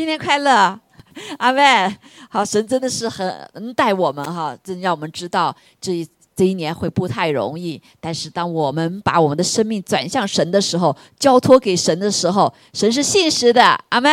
新年快乐，阿妹。好，神真的是很恩待我们哈，真让我们知道这一这一年会不太容易。但是当我们把我们的生命转向神的时候，交托给神的时候，神是信实的，阿妹。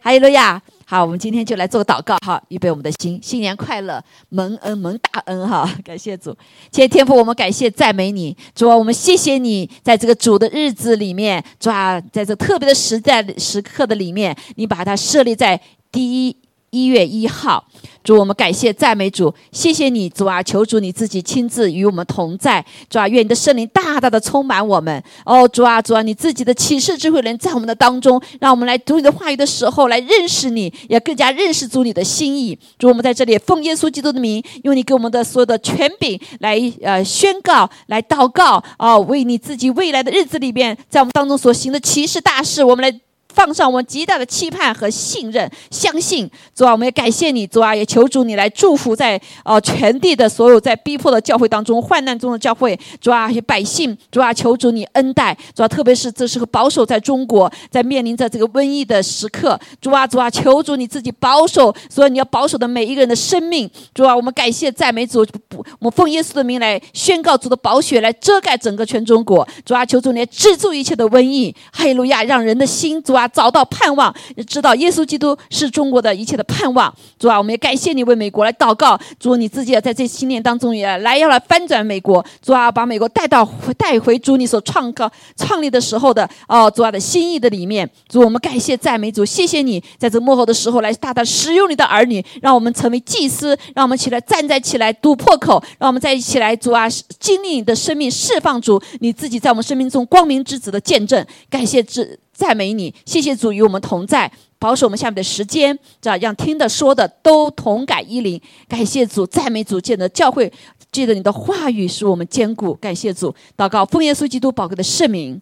哈利路亚。好，我们今天就来做个祷告哈，预备我们的心，新年快乐，蒙恩蒙大恩哈，感谢主，谢谢天父，我们感谢赞美你，主啊，我们谢谢你，在这个主的日子里面，主啊，在这特别的时代时刻的里面，你把它设立在第一。一月一号，主我们感谢赞美主，谢谢你主啊，求主你自己亲自与我们同在，主啊，愿你的圣灵大大的充满我们。哦，主啊，主啊，你自己的启示智慧能在我们的当中，让我们来读你的话语的时候来认识你，也更加认识主你的心意。主，我们在这里奉耶稣基督的名，用你给我们的所有的权柄来呃宣告，来祷告啊，为你自己未来的日子里边，在我们当中所行的奇事大事，我们来。放上我们极大的期盼和信任，相信主啊，我们也感谢你，主啊，也求主你来祝福在呃全地的所有在逼迫的教会当中、患难中的教会，主啊，百姓，主啊，求主你恩待，主啊，特别是这时候保守在中国，在面临着这个瘟疫的时刻，主啊，主啊，求主你自己保守，所以你要保守的每一个人的生命，主啊，我们感谢赞美主，我们奉耶稣的名来宣告主的宝血来遮盖整个全中国，主啊，求主你来制住一切的瘟疫，哈利路亚，让人的心，主啊。找到盼望，知道耶稣基督是中国的一切的盼望。主啊，我们也感谢你为美国来祷告。主，你自己也在这新年当中也来要来翻转美国。主啊，把美国带到带回主你所创造创立的时候的哦，主啊的心意的里面。主，我们感谢赞美主，谢谢你在这幕后的时候来大大使用你的儿女，让我们成为祭司，让我们起来站在起来突破口，让我们在一起来主啊经历你的生命释放主你自己在我们生命中光明之子的见证。感谢之。赞美你，谢谢主与我们同在，保守我们下面的时间，这样让听的说的都同感一灵。感谢主，赞美主，见的教会，借着你的话语使我们坚固。感谢主，祷告奉耶稣基督宝贵的圣名，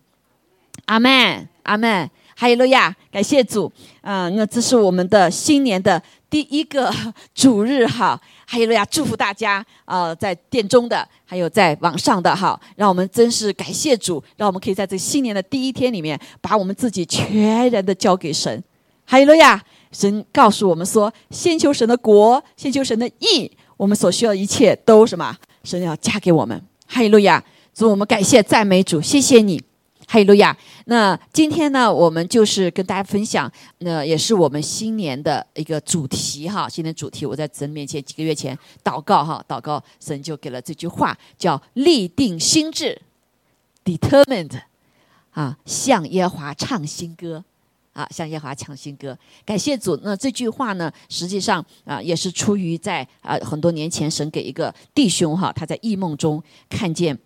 阿门，阿门。哈利路亚，感谢主。嗯，那这是我们的新年的第一个主日哈。哈利路亚，祝福大家啊，在殿中的，还有在网上的哈，让我们真是感谢主，让我们可以在这新年的第一天里面，把我们自己全然的交给神。哈利路亚，神告诉我们说，先求神的国，先求神的义，我们所需要的一切都什么？神要加给我们。哈利路亚，主我们感谢赞美主，谢谢你。哈利路亚。那今天呢，我们就是跟大家分享，那也是我们新年的一个主题哈。新年主题，我在神面前几个月前祷告哈，祷告神就给了这句话，叫立定心智，determined，啊，向耶华唱新歌，啊，向耶华唱新歌。感谢主。那这句话呢，实际上啊，也是出于在啊很多年前神给一个弟兄哈，他在异梦中看见。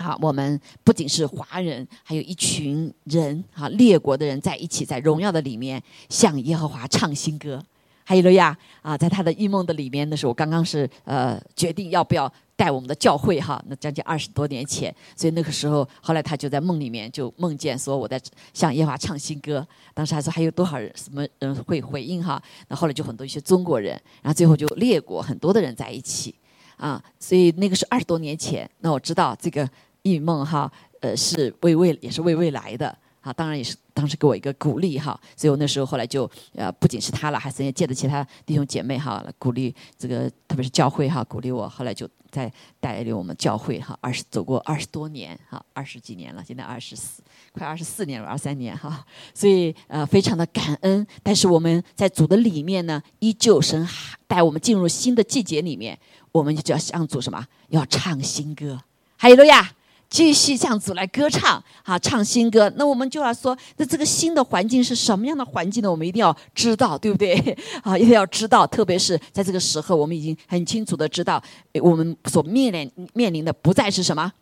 好，我们不仅是华人，还有一群人，哈，列国的人在一起，在荣耀的里面向耶和华唱新歌。还有路亚，啊，在他的异梦的里面，那时候我刚刚是呃决定要不要带我们的教会哈，那将近二十多年前，所以那个时候，后来他就在梦里面就梦见说我在向耶和华唱新歌。当时还说还有多少人什么人会回应哈？那后来就很多一些中国人，然后最后就列国很多的人在一起啊，所以那个是二十多年前。那我知道这个。异梦哈，呃，是为未也是为未来的啊，当然也是当时给我一个鼓励哈，所以我那时候后来就呃，不仅是他了，还是也借着其他弟兄姐妹哈，鼓励这个特别是教会哈，鼓励我，后来就在带领我们教会哈，二十走过二十多年哈，二十几年了，现在二十四快二十四年了，二三年哈，所以呃，非常的感恩。但是我们在主的里面呢，依旧神带我们进入新的季节里面，我们就要向主什么？要唱新歌，哈利路亚。继续向主来歌唱，啊，唱新歌。那我们就要说，那这个新的环境是什么样的环境呢？我们一定要知道，对不对？啊，一定要知道。特别是在这个时候，我们已经很清楚的知道，我们所面临面临的不再是什么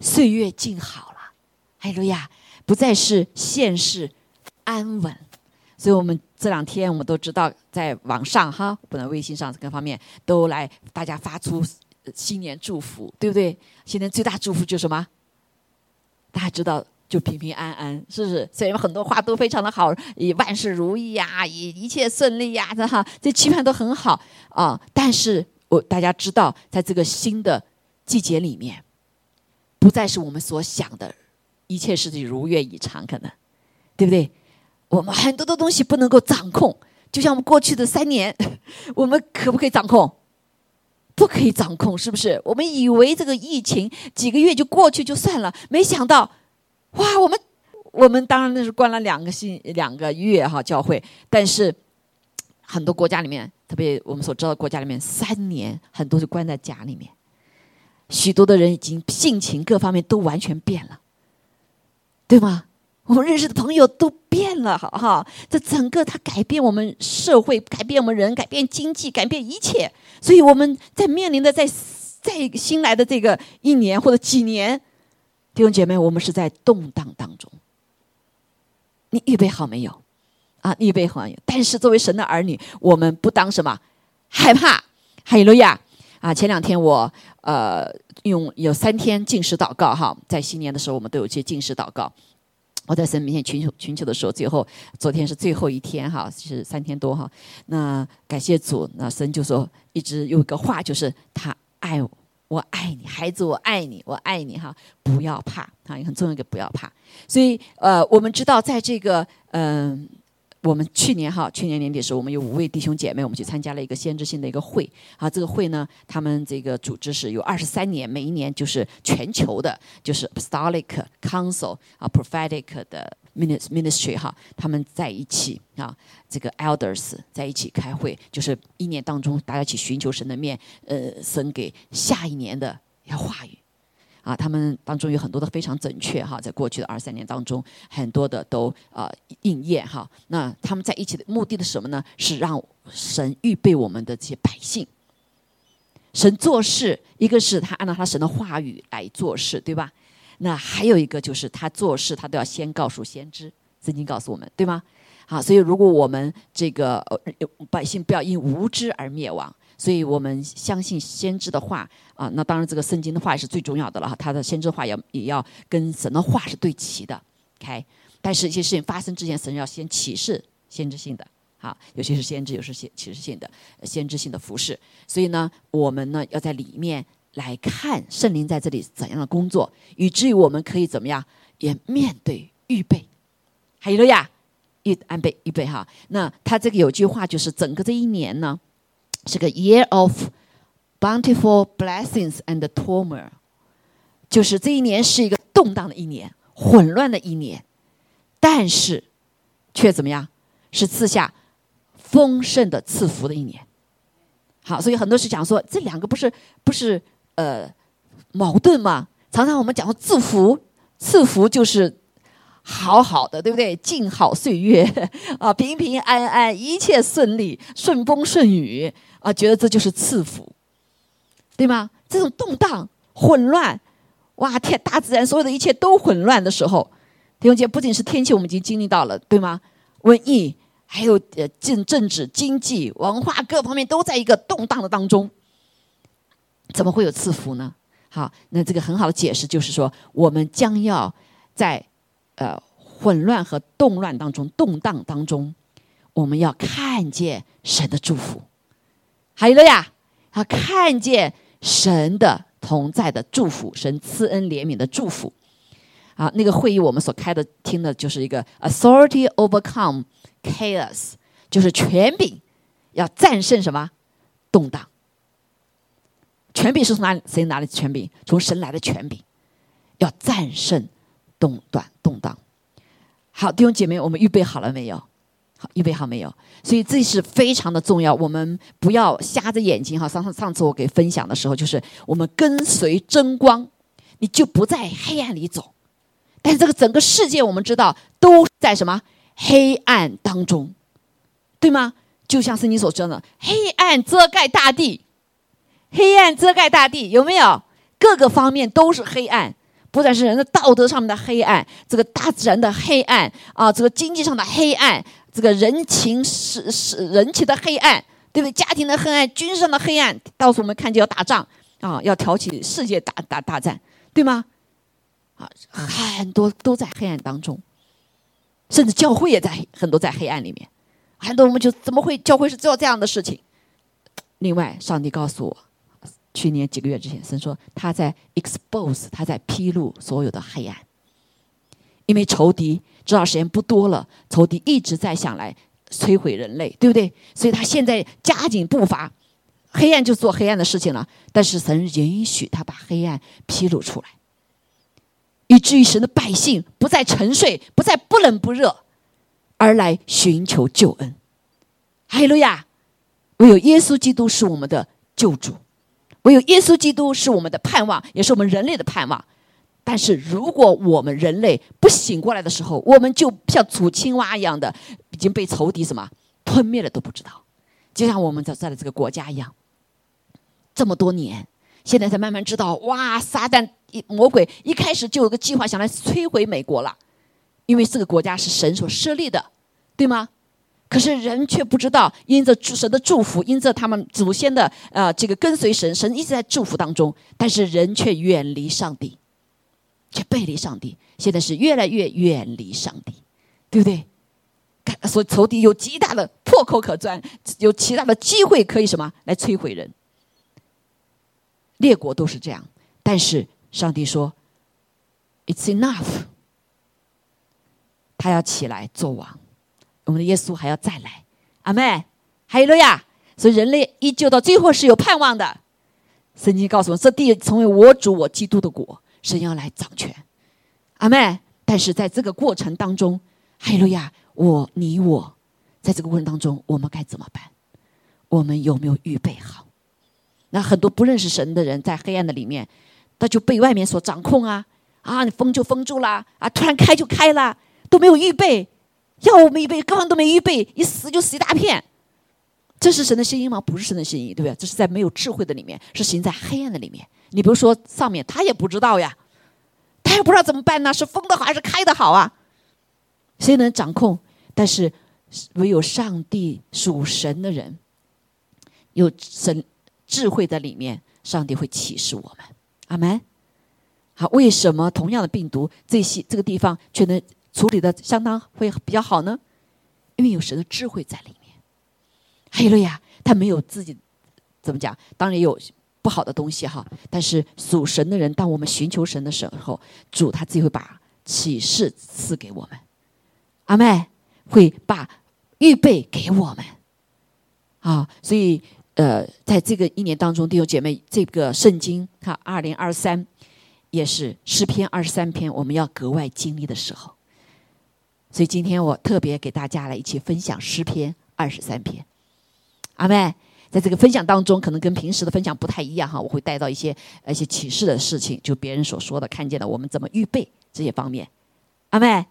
岁月静好了，哎，路亚，不再是现世安稳。所以我们这两天我们都知道，在网上哈，不能微信上各方面都来大家发出。新年祝福，对不对？新年最大祝福就是什么？大家知道，就平平安安，是不是？虽然很多话都非常的好，以万事如意呀，以一切顺利呀，这哈，这期盼都很好啊。但是我大家知道，在这个新的季节里面，不再是我们所想的一切事情如愿以偿，可能，对不对？我们很多的东西不能够掌控，就像我们过去的三年，我们可不可以掌控？不可以掌控，是不是？我们以为这个疫情几个月就过去就算了，没想到，哇，我们我们当然那是关了两个星两个月哈教会，但是很多国家里面，特别我们所知道国家里面，三年很多就关在家里面，许多的人已经性情各方面都完全变了，对吗？我们认识的朋友都变了，哈哈！这整个它改变我们社会，改变我们人，改变经济，改变一切。所以我们在面临的在在新来的这个一年或者几年，弟兄姐妹，我们是在动荡当中。你预备好没有？啊，预备好？但是作为神的儿女，我们不当什么害怕。哈利路亚！啊，前两天我呃用有三天禁食祷告哈，在新年的时候我们都有些禁食祷告。我在神面前寻求寻求的时候，最后昨天是最后一天哈，是三天多哈。那感谢主，那神就说一直有一个话，就是他爱我，我爱你，孩子，我爱你，我爱你哈，不要怕啊，很重要一个不要怕。所以呃，我们知道在这个嗯。我们去年哈，去年年底的时候，我们有五位弟兄姐妹，我们去参加了一个先知性的一个会啊。这个会呢，他们这个组织是有二十三年，每一年就是全球的，就是 Apostolic Council 啊，Prophetic 的 Ministry 哈，他们在一起啊，这个 Elders 在一起开会，就是一年当中大家一起寻求神的面，呃，神给下一年的要话语。啊，他们当中有很多的非常准确哈，在过去的二三年当中，很多的都啊应验哈。那他们在一起的目的的什么呢？是让神预备我们的这些百姓。神做事，一个是他按照他神的话语来做事，对吧？那还有一个就是他做事，他都要先告诉先知，曾经告诉我们，对吗？好，所以如果我们这个百姓不要因无知而灭亡。所以我们相信先知的话啊，那当然这个圣经的话也是最重要的了哈。他的先知话也也要跟神的话是对齐的，OK。但是一些事情发生之前，神要先启示先知性的，哈，有些是先知，有些是启示性的，先知性的服饰。所以呢，我们呢要在里面来看圣灵在这里怎样的工作，以至于我们可以怎么样也面对预备。还有了呀，预安备预备哈。那他这个有句话就是整个这一年呢。是个 year of bountiful blessings and turmoil，就是这一年是一个动荡的一年，混乱的一年，但是却怎么样？是赐下丰盛的赐福的一年。好，所以很多是讲说这两个不是不是呃矛盾吗？常常我们讲说赐福，赐福就是好好的，对不对？静好岁月 啊，平平安安，一切顺利，顺风顺雨。啊，觉得这就是赐福，对吗？这种动荡、混乱，哇，天，大自然所有的一切都混乱的时候，弟兄姐不仅是天气，我们已经经历到了，对吗？瘟疫，还有呃政政治、经济、文化各方面都在一个动荡的当中，怎么会有赐福呢？好，那这个很好的解释就是说，我们将要在呃混乱和动乱当中、动荡当中，我们要看见神的祝福。还有了呀，他看见神的同在的祝福，神赐恩怜悯的祝福。啊，那个会议我们所开的听的就是一个 authority overcome chaos，就是权柄要战胜什么动荡。权柄是从哪里？谁拿的权柄？从神来的权柄，要战胜动荡动荡。好，弟兄姐妹，我们预备好了没有？好，预备好没有？所以这是非常的重要。我们不要瞎着眼睛哈。上上上次我给分享的时候，就是我们跟随真光，你就不在黑暗里走。但是这个整个世界，我们知道都在什么黑暗当中，对吗？就像是你所说的，黑暗遮盖大地，黑暗遮盖大地，有没有？各个方面都是黑暗，不但是人的道德上面的黑暗，这个大自然的黑暗啊，这个经济上的黑暗。这个人情是是人情的黑暗，对不对？家庭的黑暗，军事上的黑暗，到时候我们看见要打仗啊，要挑起世界大大大战，对吗？啊，很多都在黑暗当中，甚至教会也在很多在黑暗里面。很多我们就怎么会教会是做这样的事情？另外，上帝告诉我，去年几个月之前，神说他在 expose，他在披露所有的黑暗。因为仇敌知道时间不多了，仇敌一直在想来摧毁人类，对不对？所以他现在加紧步伐，黑暗就做黑暗的事情了。但是神允许他把黑暗披露出来，以至于神的百姓不再沉睡，不再不冷不热，而来寻求救恩。哈利路亚！唯有耶稣基督是我们的救主，唯有耶稣基督是我们的盼望，也是我们人类的盼望。但是，如果我们人类不醒过来的时候，我们就像煮青蛙一样的，已经被仇敌什么吞灭了都不知道。就像我们在在的这个国家一样，这么多年，现在才慢慢知道，哇，撒旦魔鬼一开始就有个计划，想来摧毁美国了，因为这个国家是神所设立的，对吗？可是人却不知道，因着神的祝福，因着他们祖先的呃这个跟随神，神一直在祝福当中，但是人却远离上帝，却背离上帝，现在是越来越远离上帝，对不对？所以仇敌有极大的破口可钻，有极大的机会可以什么来摧毁人。列国都是这样，但是上帝说：“It's enough。”他要起来做王。我们的耶稣还要再来，阿妹，还有路亚！所以人类依旧到最后是有盼望的。圣经告诉我们，这地成为我主我基督的国，神要来掌权，阿妹。但是在这个过程当中，哈利路亚，我你我，在这个过程当中，我们该怎么办？我们有没有预备好？那很多不认识神的人，在黑暗的里面，他就被外面所掌控啊啊！你封就封住了啊，突然开就开了，都没有预备。要我们预备，根本都没预备，一死就死一大片。这是神的心意吗？不是神的心意，对不对？这是在没有智慧的里面，是行在黑暗的里面。你比如说上面，他也不知道呀，他也不知道怎么办呢？是封的好还是开的好啊？谁能掌控？但是唯有上帝属神的人，有神智慧在里面，上帝会启示我们。阿门。好，为什么同样的病毒，这些这个地方却能？处理的相当会比较好呢，因为有神的智慧在里面。还有了呀，他没有自己怎么讲？当然有不好的东西哈。但是属神的人，当我们寻求神的时候，主他自己会把启示赐给我们。阿妹会把预备给我们啊。所以呃，在这个一年当中，弟兄姐妹，这个圣经看，二零二三也是诗篇二十三篇，我们要格外经历的时候。所以今天我特别给大家来一起分享诗篇二十三篇，阿妹，在这个分享当中，可能跟平时的分享不太一样哈，我会带到一些一些启示的事情，就别人所说的、看见的，我们怎么预备这些方面，阿妹，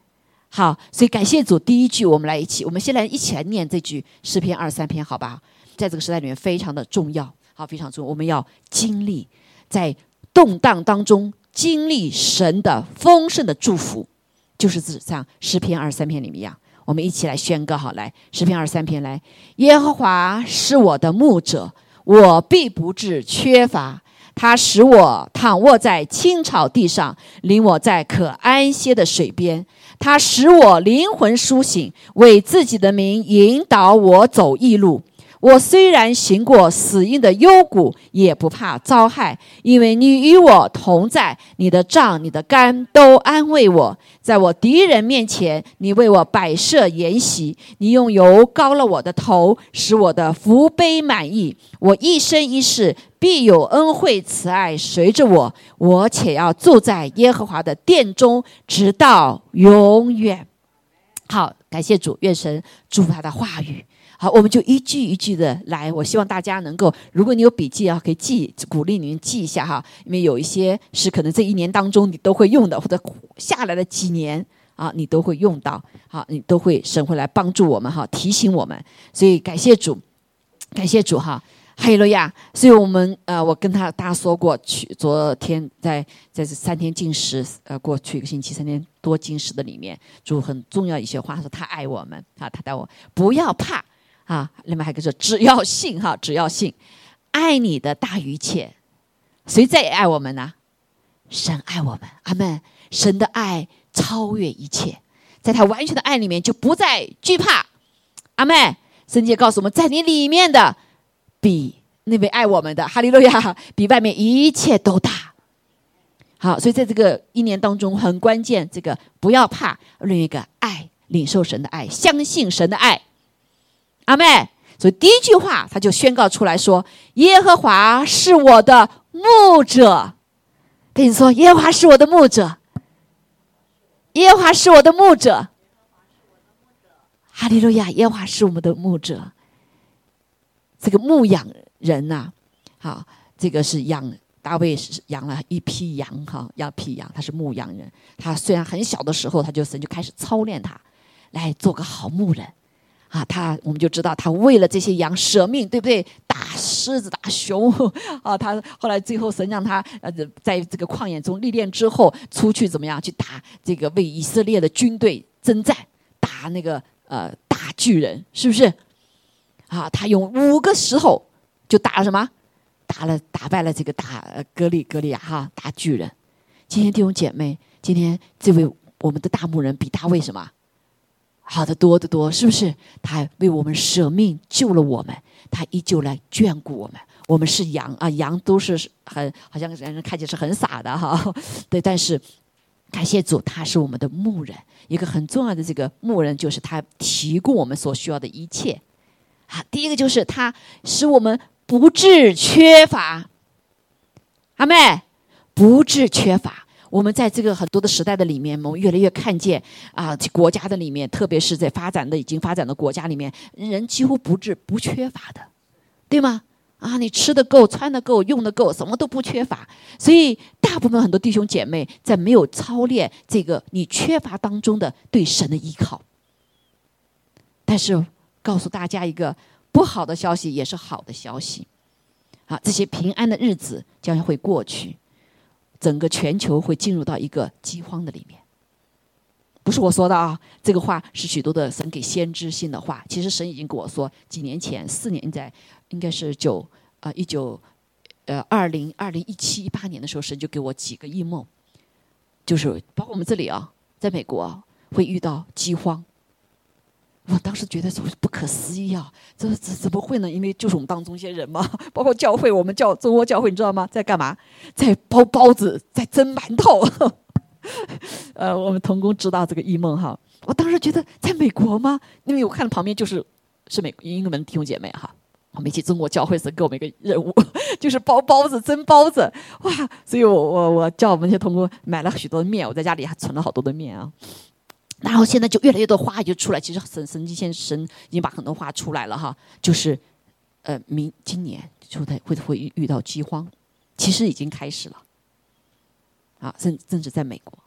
好，所以感谢主，第一句我们来一起，我们先来一起来念这句诗篇二十三篇，好吧？在这个时代里面非常的重要，好，非常重要，我们要经历在动荡当中经历神的丰盛的祝福。就是指像诗篇二十三篇里面一样，我们一起来宣告好，来诗篇二十三篇来，耶和华是我的牧者，我必不致缺乏。他使我躺卧在青草地上，领我在可安歇的水边。他使我灵魂苏醒，为自己的名引导我走义路。我虽然行过死荫的幽谷，也不怕遭害，因为你与我同在。你的杖、你的竿都安慰我。在我敌人面前，你为我摆设筵席，你用油膏了我的头，使我的福杯满意。我一生一世必有恩惠慈爱随着我，我且要住在耶和华的殿中，直到永远。好，感谢主，愿神祝福他的话语。好，我们就一句一句的来。我希望大家能够，如果你有笔记啊，可以记，鼓励你们记一下哈。因为有一些是可能这一年当中你都会用的，或者下来的几年啊，你都会用到。好，你都会神会来帮助我们哈，提醒我们。所以感谢主，感谢主哈，哈利路亚。所以我们呃，我跟他大家说过去，昨天在在这三天禁食，呃，过去一个星期三天多禁食的里面，主很重要一些话，说他爱我们啊，他带我不要怕。啊，另外还有个说，只要信哈，只要信，爱你的大于一切，谁在爱我们呢？神爱我们，阿门。神的爱超越一切，在他完全的爱里面就不再惧怕，阿门。圣经告诉我们在你里面的，比那位爱我们的哈利路亚，比外面一切都大。好，所以在这个一年当中很关键，这个不要怕，另一个爱，领受神的爱，相信神的爱。阿妹，所以第一句话他就宣告出来说：“耶和华是我的牧者。”跟你说，耶和华是我的牧者。耶和华是我的牧者。哈利路亚！耶和华是我们的牧者。这个牧养人呐，好，这个是养大卫是养了一批羊哈，要批羊，他是牧羊人。他虽然很小的时候，他就神就开始操练他，来做个好牧人。啊，他我们就知道他为了这些羊舍命，对不对？打狮子、打熊，啊，他后来最后神让他呃，在这个旷野中历练之后，出去怎么样去打这个为以色列的军队征战，打那个呃大巨人，是不是？啊，他用五个石头就打了什么？打了打败了这个大格里格利亚哈大巨人。今天弟兄姐妹，今天这位我们的大牧人比大卫什么？好的多得多，是不是？他为我们舍命救了我们，他依旧来眷顾我们。我们是羊啊，羊都是很好像人看起来是很傻的哈，对。但是感谢主，他是我们的牧人。一个很重要的这个牧人，就是他提供我们所需要的一切。啊，第一个就是他使我们不致缺乏。阿妹，不致缺乏。我们在这个很多的时代的里面，我们越来越看见啊，国家的里面，特别是在发展的已经发展的国家里面，人几乎不至不缺乏的，对吗？啊，你吃的够，穿的够，用的够，什么都不缺乏。所以，大部分很多弟兄姐妹在没有操练这个你缺乏当中的对神的依靠。但是，告诉大家一个不好的消息，也是好的消息。啊，这些平安的日子将会过去。整个全球会进入到一个饥荒的里面，不是我说的啊，这个话是许多的神给先知性的话。其实神已经跟我说，几年前，四年在，应该是九啊一九，呃二零二零一七一八年的时候，神就给我几个异梦，就是包括我们这里啊，在美国会遇到饥荒。我当时觉得是不可思议啊，这怎怎么会呢？因为就是我们当中一些人嘛，包括教会，我们教中国教会，你知道吗？在干嘛？在包包子，在蒸馒头。呃，我们童工知道这个异梦哈。我当时觉得在美国吗？因为我看旁边就是是美英文弟兄姐妹哈。我们一起中国教会时给我们一个任务，就是包包子、蒸包子，哇！所以我我我叫我们那些童工买了许多面，我在家里还存了好多的面啊。然后现在就越来越多话就出来，其实神神经先神已经把很多话出来了哈，就是，呃，明今年就会会会遇到饥荒，其实已经开始了，啊，甚甚至在美国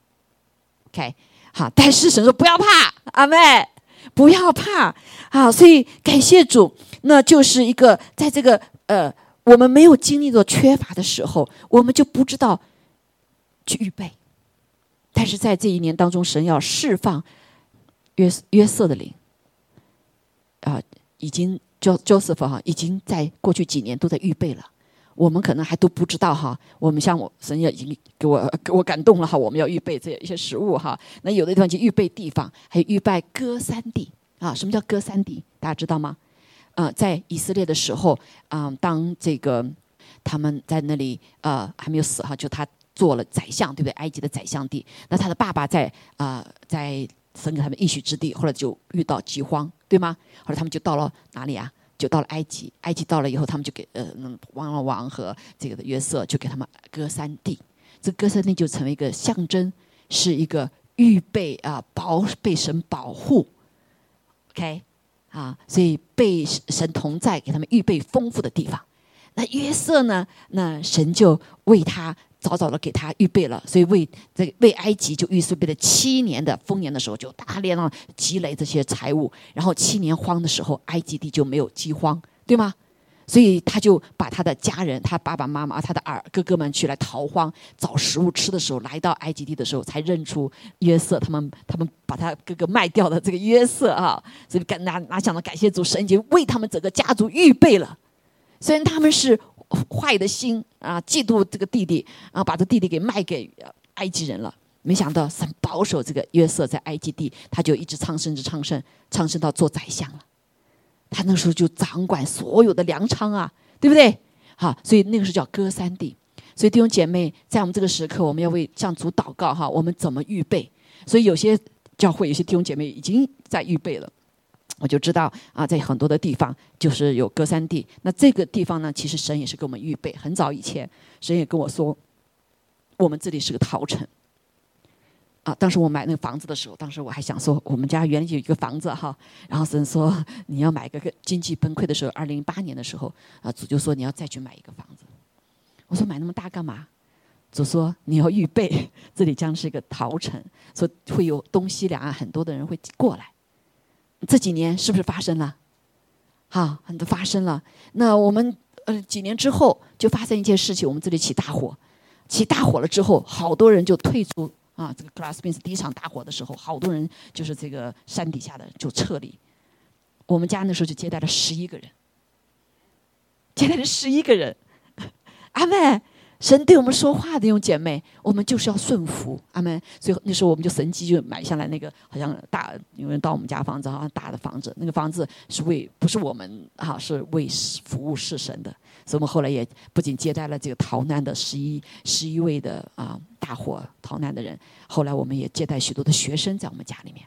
，OK，好，但是神说不要怕，阿妹不要怕，好，所以感谢主，那就是一个在这个呃我们没有经历过缺乏的时候，我们就不知道去预备。但是在这一年当中，神要释放约约瑟的灵啊，已经 Jo Joseph 哈，已经在过去几年都在预备了。我们可能还都不知道哈。我们像我神也已经给我给我感动了哈。我们要预备这一些食物哈。那有的地方就预备地方，还预备歌三地啊。什么叫歌三地？大家知道吗？啊，在以色列的时候啊，当这个他们在那里呃还没有死哈，就他。做了宰相，对不对？埃及的宰相地，那他的爸爸在啊，在分给他们应许之地，后来就遇到饥荒，对吗？后来他们就到了哪里啊？就到了埃及。埃及到了以后，他们就给呃，王了王和这个约瑟就给他们割三地。这割三地就成为一个象征，是一个预备啊，保被神保护。OK，啊，所以被神同在，给他们预备丰富的地方。那约瑟呢？那神就为他。早早的给他预备了，所以为这为埃及就预备了七年的丰年的时候，就大量积累这些财物，然后七年荒的时候，埃及地就没有饥荒，对吗？所以他就把他的家人，他爸爸妈妈，他的儿哥哥们去来逃荒找食物吃的时候，来到埃及地的时候，才认出约瑟，他们他们把他哥哥卖掉的这个约瑟啊，所以感哪哪想到感谢主神已经为他们整个家族预备了，虽然他们是。坏的心啊，嫉妒这个弟弟啊，把这弟弟给卖给埃及人了。没想到神保守这个约瑟在埃及地，他就一直昌盛，直昌盛，昌盛到做宰相了。他那时候就掌管所有的粮仓啊，对不对？好，所以那个时候叫歌三地。所以弟兄姐妹，在我们这个时刻，我们要为向主祷告哈。我们怎么预备？所以有些教会、有些弟兄姐妹已经在预备了。我就知道啊，在很多的地方就是有隔山地。那这个地方呢，其实神也是给我们预备。很早以前，神也跟我说，我们这里是个陶城。啊，当时我买那个房子的时候，当时我还想说，我们家原来有一个房子哈。然后神说，你要买个经济崩溃的时候，二零零八年的时候，啊，主就说你要再去买一个房子。我说买那么大干嘛？主说你要预备，这里将是一个陶城，说会有东西两岸很多的人会过来。这几年是不是发生了？哈，很多发生了。那我们呃几年之后就发生一件事情，我们这里起大火，起大火了之后，好多人就退出。啊，这个 Glass b e n s 第一场大火的时候，好多人就是这个山底下的就撤离。我们家那时候就接待了十一个人，接待了十一个人。阿妹，神对我们说话的，用姐妹，我们就是要顺服。阿门，所以那时候我们就神机就买下来那个好像大，有人到我们家房子，好像大的房子，那个房子是为不是我们哈，是为服务是神的。所以我们后来也不仅接待了这个逃难的十一十一位的啊大火逃难的人，后来我们也接待许多的学生在我们家里面。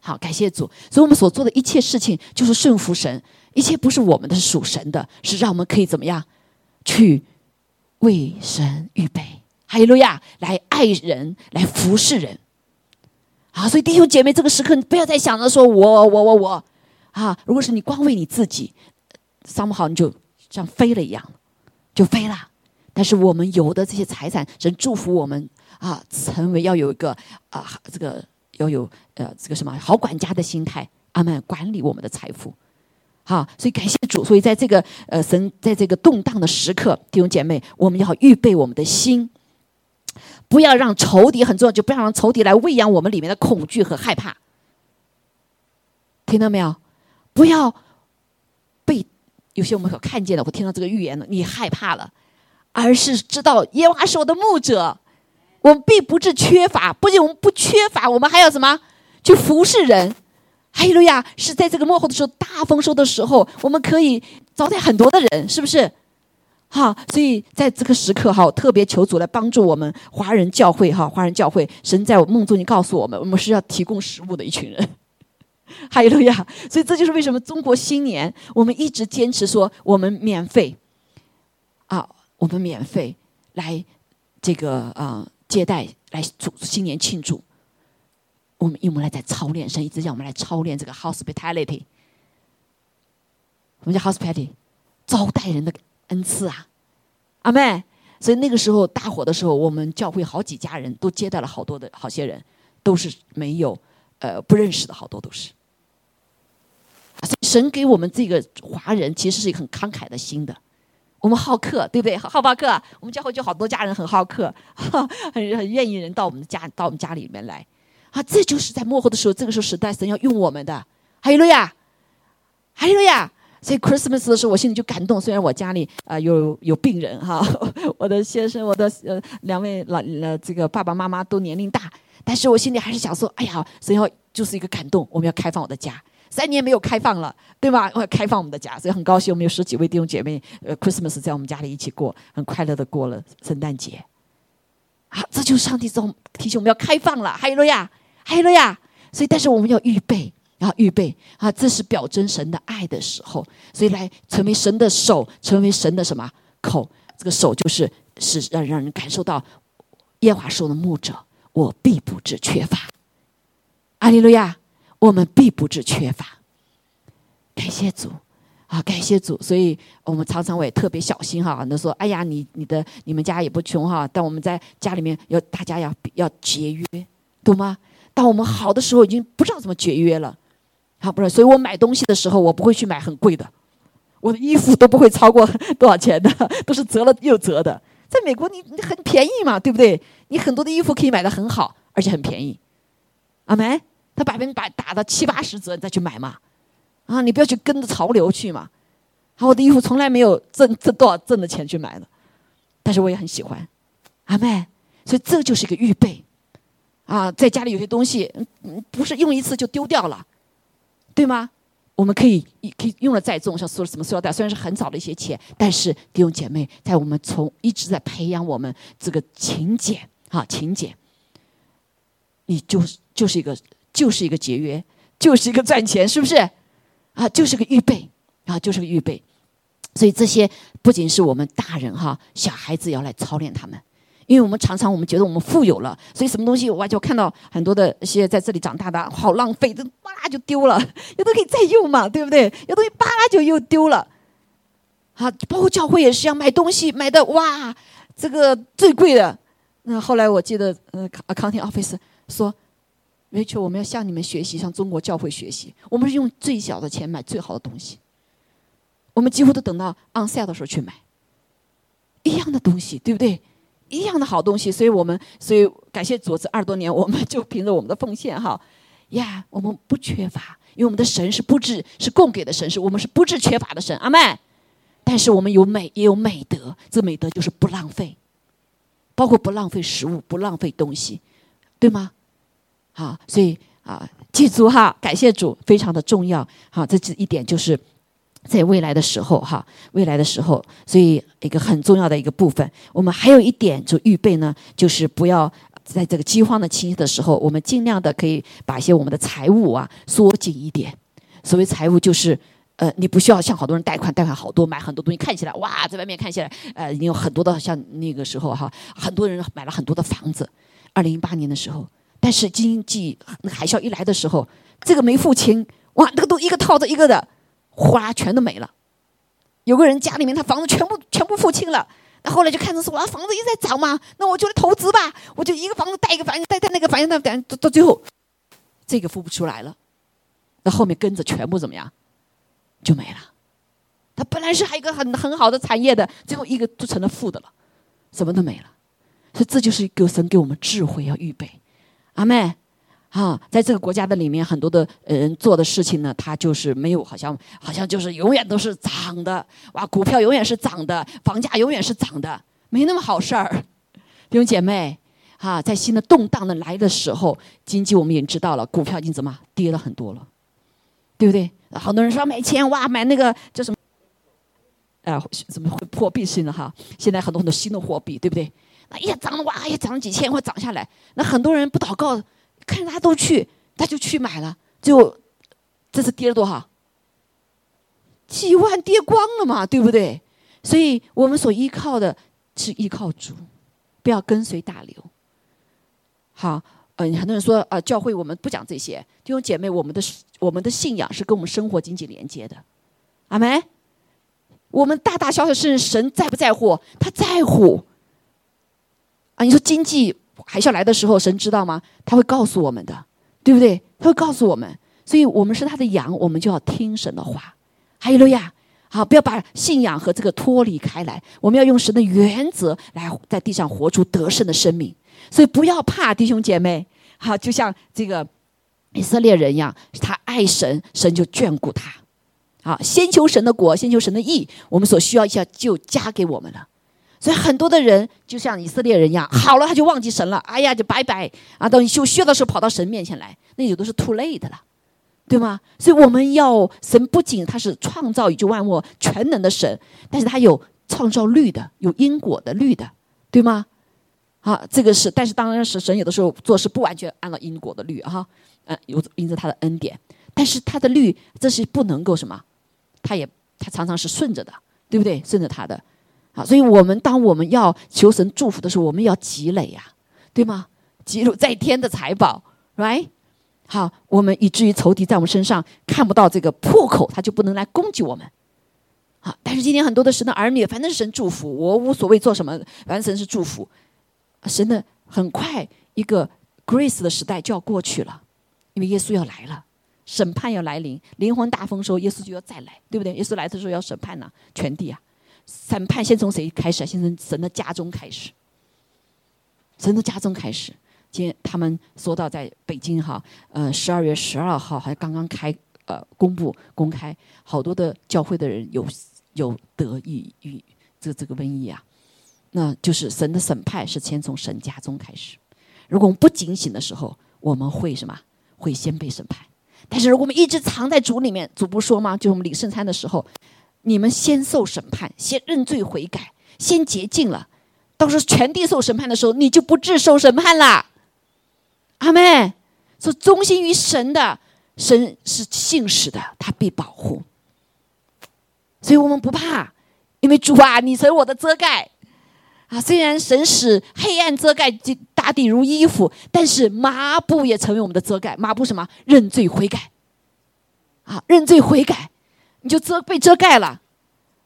好，感谢主。所以我们所做的一切事情就是顺服神，一切不是我们的，是属神的，是让我们可以怎么样去为神预备。哈利路亚，来爱人，来服侍人。啊，所以弟兄姐妹，这个时刻你不要再想着说我我我我啊，如果是你光为你自己，三不好你就。像飞了一样，就飞了。但是我们有的这些财产，神祝福我们啊，成为要有一个啊，这个要有呃，这个什么好管家的心态，阿门。管理我们的财富，好，所以感谢主。所以在这个呃，神在这个动荡的时刻，弟兄姐妹，我们要预备我们的心，不要让仇敌很重要，就不要让仇敌来喂养我们里面的恐惧和害怕。听到没有？不要被。有些我们所看见的，我听到这个预言了，你害怕了，而是知道耶和华是我的牧者，我们并不是缺乏。不仅我们不缺乏，我们还要什么？去服侍人。哈利路亚！是在这个幕后的时候，大丰收的时候，我们可以招待很多的人，是不是？哈，所以在这个时刻，哈，特别求主来帮助我们华人教会，哈，华人教会，神在我梦中已经告诉我们，我们是要提供食物的一群人。哈利路亚！所以这就是为什么中国新年我们一直坚持说我们免费啊，我们免费来这个啊接待来祝新年庆祝。我们因为来在操练，神一直叫我们来操练这个 hospitality。我们叫 hospitality，招待人的恩赐啊，阿妹。所以那个时候大火的时候，我们教会好几家人都接待了好多的好些人，都是没有呃不认识的好多都是。神给我们这个华人其实是一个很慷慨的心的，我们好客，对不对？好好客，我们教会就好多家人很好客，很很愿意人到我们家到我们家里面来，啊，这就是在幕后的时候，这个时候时代神要用我们的，哈利路亚，哈利路亚。所以 Christmas 的时候，我心里就感动。虽然我家里啊有有病人哈，我的先生，我的呃两位老呃这个爸爸妈妈都年龄大，但是我心里还是想说，哎呀，神要就是一个感动，我们要开放我的家。三年没有开放了，对吧？我要开放我们的家，所以很高兴，我们有十几位弟兄姐妹，呃，Christmas 在我们家里一起过，很快乐的过了圣诞节。好，这就是上帝这种提醒我们要开放了，哈利路亚，哈利路亚。所以，但是我们要预备，然后预备啊，这是表征神的爱的时候，所以来成为神的手，成为神的什么口？这个手就是是让让人感受到耶华是我的牧者，我必不致缺乏。阿利路亚。我们必不致缺乏，感谢主啊！感谢主，所以我们常常我也特别小心哈。那说，哎呀，你你的你们家也不穷哈，但我们在家里面要大家要要节约，懂吗？当我们好的时候，已经不知道怎么节约了，好不是？所以我买东西的时候，我不会去买很贵的，我的衣服都不会超过 多少钱的，都是折了又折的。在美国，你你很便宜嘛，对不对？你很多的衣服可以买的很好，而且很便宜，阿门。他百分百打到七八十折，你再去买嘛，啊，你不要去跟着潮流去嘛。好，我的衣服从来没有挣挣多少挣的钱去买的，但是我也很喜欢，阿妹，所以这就是一个预备，啊，在家里有些东西，不是用一次就丢掉了，对吗？我们可以可以用了再重，像塑什么塑料袋，虽然是很少的一些钱，但是弟兄姐妹，在我们从一直在培养我们这个勤俭啊，勤俭，你就是就是一个就是一个节约，就是一个赚钱，是不是？啊，就是个预备啊，就是个预备。所以这些不仅是我们大人哈，小孩子要来操练他们。因为我们常常我们觉得我们富有了，所以什么东西我就看到很多的一些在这里长大的好浪费，这巴拉就丢了，有的可以再用嘛，对不对？有东西巴拉就又丢了。好，包括教会也是要，买东西买的哇，这个最贵的。那后来我记得，呃，康廷 office 说，Rachel，我们要向你们学习，向中国教会学习，我们是用最小的钱买最好的东西。我们几乎都等到 on sale 的时候去买，一样的东西，对不对？一样的好东西，所以我们所以感谢主，这二十多年，我们就凭着我们的奉献哈，呀，我们不缺乏，因为我们的神是不治，是供给的神，是我们是不治缺乏的神，阿妹。但是我们有美，也有美德，这美德就是不浪费，包括不浪费食物，不浪费东西，对吗？好，所以啊，记住哈，感谢主，非常的重要。好，这这一点就是。在未来的时候，哈，未来的时候，所以一个很重要的一个部分，我们还有一点就预备呢，就是不要在这个饥荒的期的时候，我们尽量的可以把一些我们的财务啊缩紧一点。所谓财务，就是呃，你不需要像好多人贷款，贷款好多，买很多东西，看起来哇，在外面看起来呃，你有很多的，像那个时候哈，很多人买了很多的房子。二零一八年的时候，但是经济海啸一来的时候，这个没付清，哇，那个都一个套着一个的。哗，全都没了。有个人家里面他房子全部全部付清了，那后来就看成是我房子一直在涨嘛，那我就来投资吧，我就一个房子贷一个房子，带带那个房子，那等到到最后，这个付不出来了，那后面跟着全部怎么样，就没了。他本来是还有一个很很好的产业的，最后一个都成了负的了，什么都没了。所以这就是给神给我们智慧要预备，阿妹。啊，在这个国家的里面，很多的人做的事情呢，他就是没有，好像好像就是永远都是涨的，哇，股票永远是涨的，房价永远是涨的，没那么好事儿。弟兄姐妹，哈，在新的动荡的来的时候，经济我们已经知道了，股票已经怎么跌了很多了，对不对？好多人说买钱，哇，买那个叫什么？啊，怎么会破币性的哈？现在很多很多新的货币，对不对？那一涨了，哇，一涨了几千，块涨下来，那很多人不祷告。看大家都去，他就去买了。就这次跌了多少？几万跌光了嘛，对不对？所以我们所依靠的是依靠主，不要跟随大流。好，嗯，很多人说啊，教会我们不讲这些，弟兄姐妹，我们的我们的信仰是跟我们生活经济连接的。阿门。我们大大小小事，神在不在乎？他在乎。啊，你说经济？海啸来的时候，神知道吗？他会告诉我们的，对不对？他会告诉我们，所以我们是他的羊，我们就要听神的话。还有路亚，好，不要把信仰和这个脱离开来。我们要用神的原则来在地上活出得胜的生命。所以不要怕，弟兄姐妹，好，就像这个以色列人一样，他爱神，神就眷顾他。好，先求神的国，先求神的义，我们所需要一下就加给我们了。所以很多的人就像以色列人一样，好了他就忘记神了，哎呀就拜拜啊！等你休学的时候跑到神面前来，那有的是 too late 的了，对吗？所以我们要神不仅他是创造宇宙万物全能的神，但是他有创造律的，有因果的律的，对吗？啊，这个是，但是当然是神有的时候做事不完全按照因果的律哈，嗯，有因着他的恩典，但是他的律这是不能够什么，他也他常常是顺着的，对不对？顺着他的。啊，所以我们当我们要求神祝福的时候，我们要积累呀，对吗？积累在天的财宝，right？好，我们以至于仇敌在我们身上看不到这个破口，他就不能来攻击我们。好，但是今天很多的神的儿女，反正是神祝福，我无所谓做什么，反正神是祝福。神的很快一个 grace 的时代就要过去了，因为耶稣要来了，审判要来临，灵魂大丰收，耶稣就要再来，对不对？耶稣来的时候要审判呢，全地啊。审判先从谁开始？先从神的家中开始。神的家中开始。今天他们说到在北京哈，呃，十二月十二号还刚刚开呃公布公开，好多的教会的人有有得益于这这个瘟疫啊。那就是神的审判是先从神家中开始。如果我们不警醒的时候，我们会什么？会先被审判。但是如果我们一直藏在主里面，主不说吗？就我们领圣餐的时候，你们先受审判，先认罪悔改，先洁净了，到时候全地受审判的时候，你就不致受审判了。阿妹，说忠心于神的，神是信实的，他必保护。所以我们不怕，因为主啊，你成为我的遮盖啊。虽然神使黑暗遮盖大地如衣服，但是麻布也成为我们的遮盖。麻布什么？认罪悔改啊！认罪悔改，你就遮被遮盖了。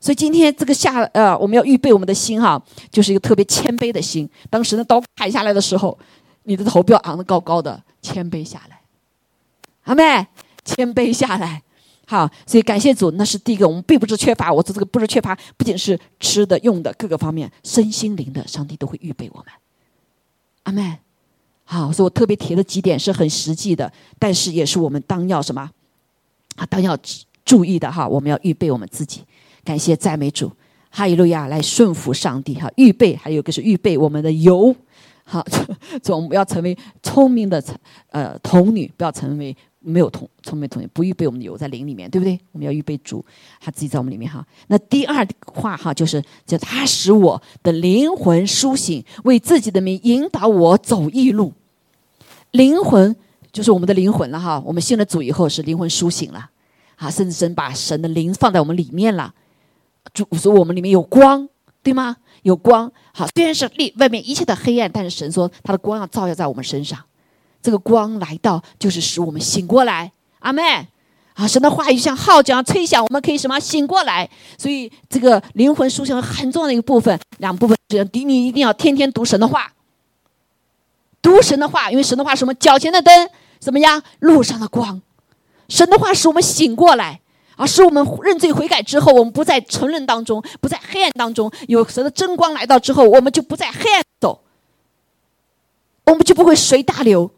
所以今天这个下呃，我们要预备我们的心哈，就是一个特别谦卑的心。当时的刀砍下来的时候，你的头不要昂得高高的，谦卑下来。阿妹，谦卑下来。好，所以感谢主，那是第一个。我们并不是缺乏，我说这个不是缺乏，不仅是吃的、用的各个方面，身心灵的，上帝都会预备我们。阿妹，好，所以我特别提的几点是很实际的，但是也是我们当要什么啊？当要注意的哈，我们要预备我们自己。感谢赞美主，哈利路亚，来顺服上帝哈。预备，还有个是预备我们的油，好，总要成为聪明的呃童女，不要成为。没有同聪明童女不预备我们的油在灵里面，对不对？我们要预备主，他自己在我们里面哈。那第二话哈，就是叫他使我的灵魂苏醒，为自己的名引导我走义路。灵魂就是我们的灵魂了哈。我们信了主以后是灵魂苏醒了，啊，甚至神把神的灵放在我们里面了。主说我们里面有光，对吗？有光。好，虽然是里外面一切的黑暗，但是神说他的光要照耀在我们身上。这个光来到，就是使我们醒过来。阿妹，啊，神的话语像号角吹响，我们可以什么醒过来？所以这个灵魂苏醒很重要的一个部分，两部分是：第一，你一定要天天读神的话，读神的话，因为神的话是什么？脚前的灯，怎么样？路上的光。神的话使我们醒过来，啊，使我们认罪悔改之后，我们不在沉沦当中，不在黑暗当中。有神的真光来到之后，我们就不在黑暗走，我们就不会随大流。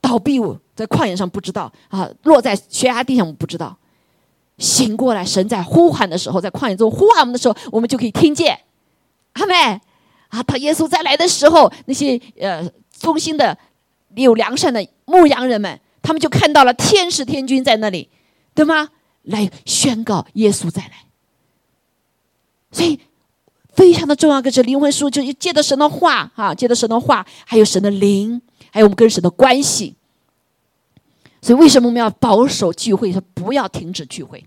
倒闭在旷野上不知道啊，落在悬崖地上我们不知道。醒过来，神在呼喊的时候，在旷野中呼喊我们的时候，我们就可以听见。阿妹啊，当耶稣再来的时候，那些呃忠心的、有良善的牧羊人们，他们就看到了天使天君在那里，对吗？来宣告耶稣再来。所以非常的重要，可是灵魂书就借着神的话啊，借着神的话，还有神的灵。还有我们跟神的关系，所以为什么我们要保守聚会？说不要停止聚会。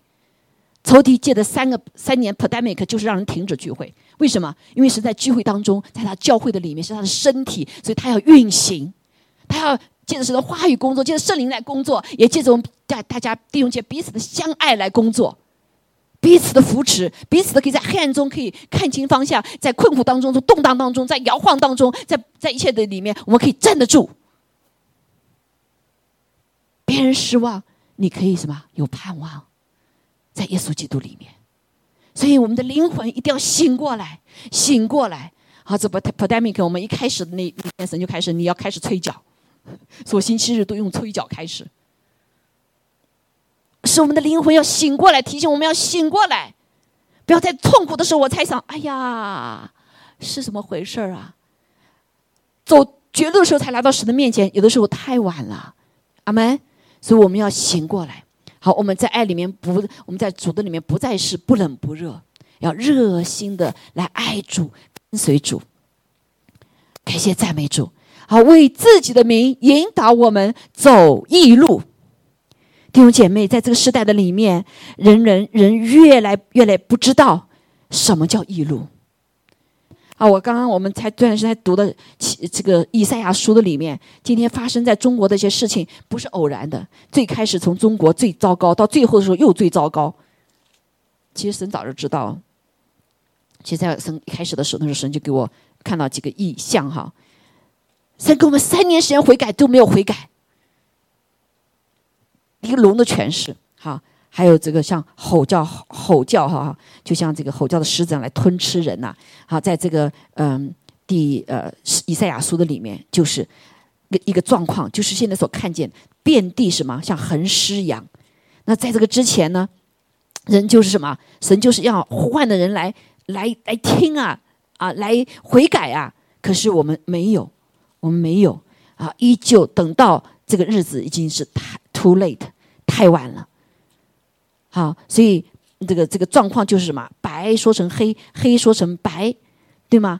仇敌借的三个三年 pandemic 就是让人停止聚会。为什么？因为是在聚会当中，在他教会的里面是他的身体，所以他要运行，他要借着的话语工作，借着圣灵来工作，也借着我们大大家弟兄姐彼此的相爱来工作。彼此的扶持，彼此的可以在黑暗中可以看清方向，在困苦当中、在动荡当中、在摇晃当中，在在一切的里面，我们可以站得住。别人失望，你可以什么有盼望，在耶稣基督里面。所以我们的灵魂一定要醒过来，醒过来。好，这不 pandemic，我们一开始的那那天神就开始，你要开始催脚，所以星期日都用催缴开始。使我们的灵魂要醒过来，提醒我们要醒过来，不要在痛苦的时候我才想，哎呀，是怎么回事儿啊？走绝路的时候才来到神的面前，有的时候太晚了，阿门。所以我们要醒过来。好，我们在爱里面不，我们在主的里面不再是不冷不热，要热心的来爱主，跟随主。感谢赞美主，好为自己的名引导我们走义路。弟兄姐妹，在这个时代的里面，人人人越来越来不知道什么叫义路。啊，我刚刚我们才这段时间读的这个以赛亚书的里面，今天发生在中国的一些事情不是偶然的。最开始从中国最糟糕，到最后的时候又最糟糕。其实神早就知道，其实在神一开始的时候，那时候神就给我看到几个异象哈。神给我们三年时间悔改都没有悔改。一个龙的诠释，哈，还有这个像吼叫、吼叫，哈，就像这个吼叫的狮子来吞吃人呐，好，在这个嗯第呃以赛亚书的里面，就是一个一个状况，就是现在所看见遍地什么像横尸一样。那在这个之前呢，人就是什么？神就是要呼唤的人来来来听啊啊，来悔改啊。可是我们没有，我们没有啊，依旧等到这个日子已经是太。Too late，太晚了。好，所以这个这个状况就是什么？白说成黑，黑说成白，对吗？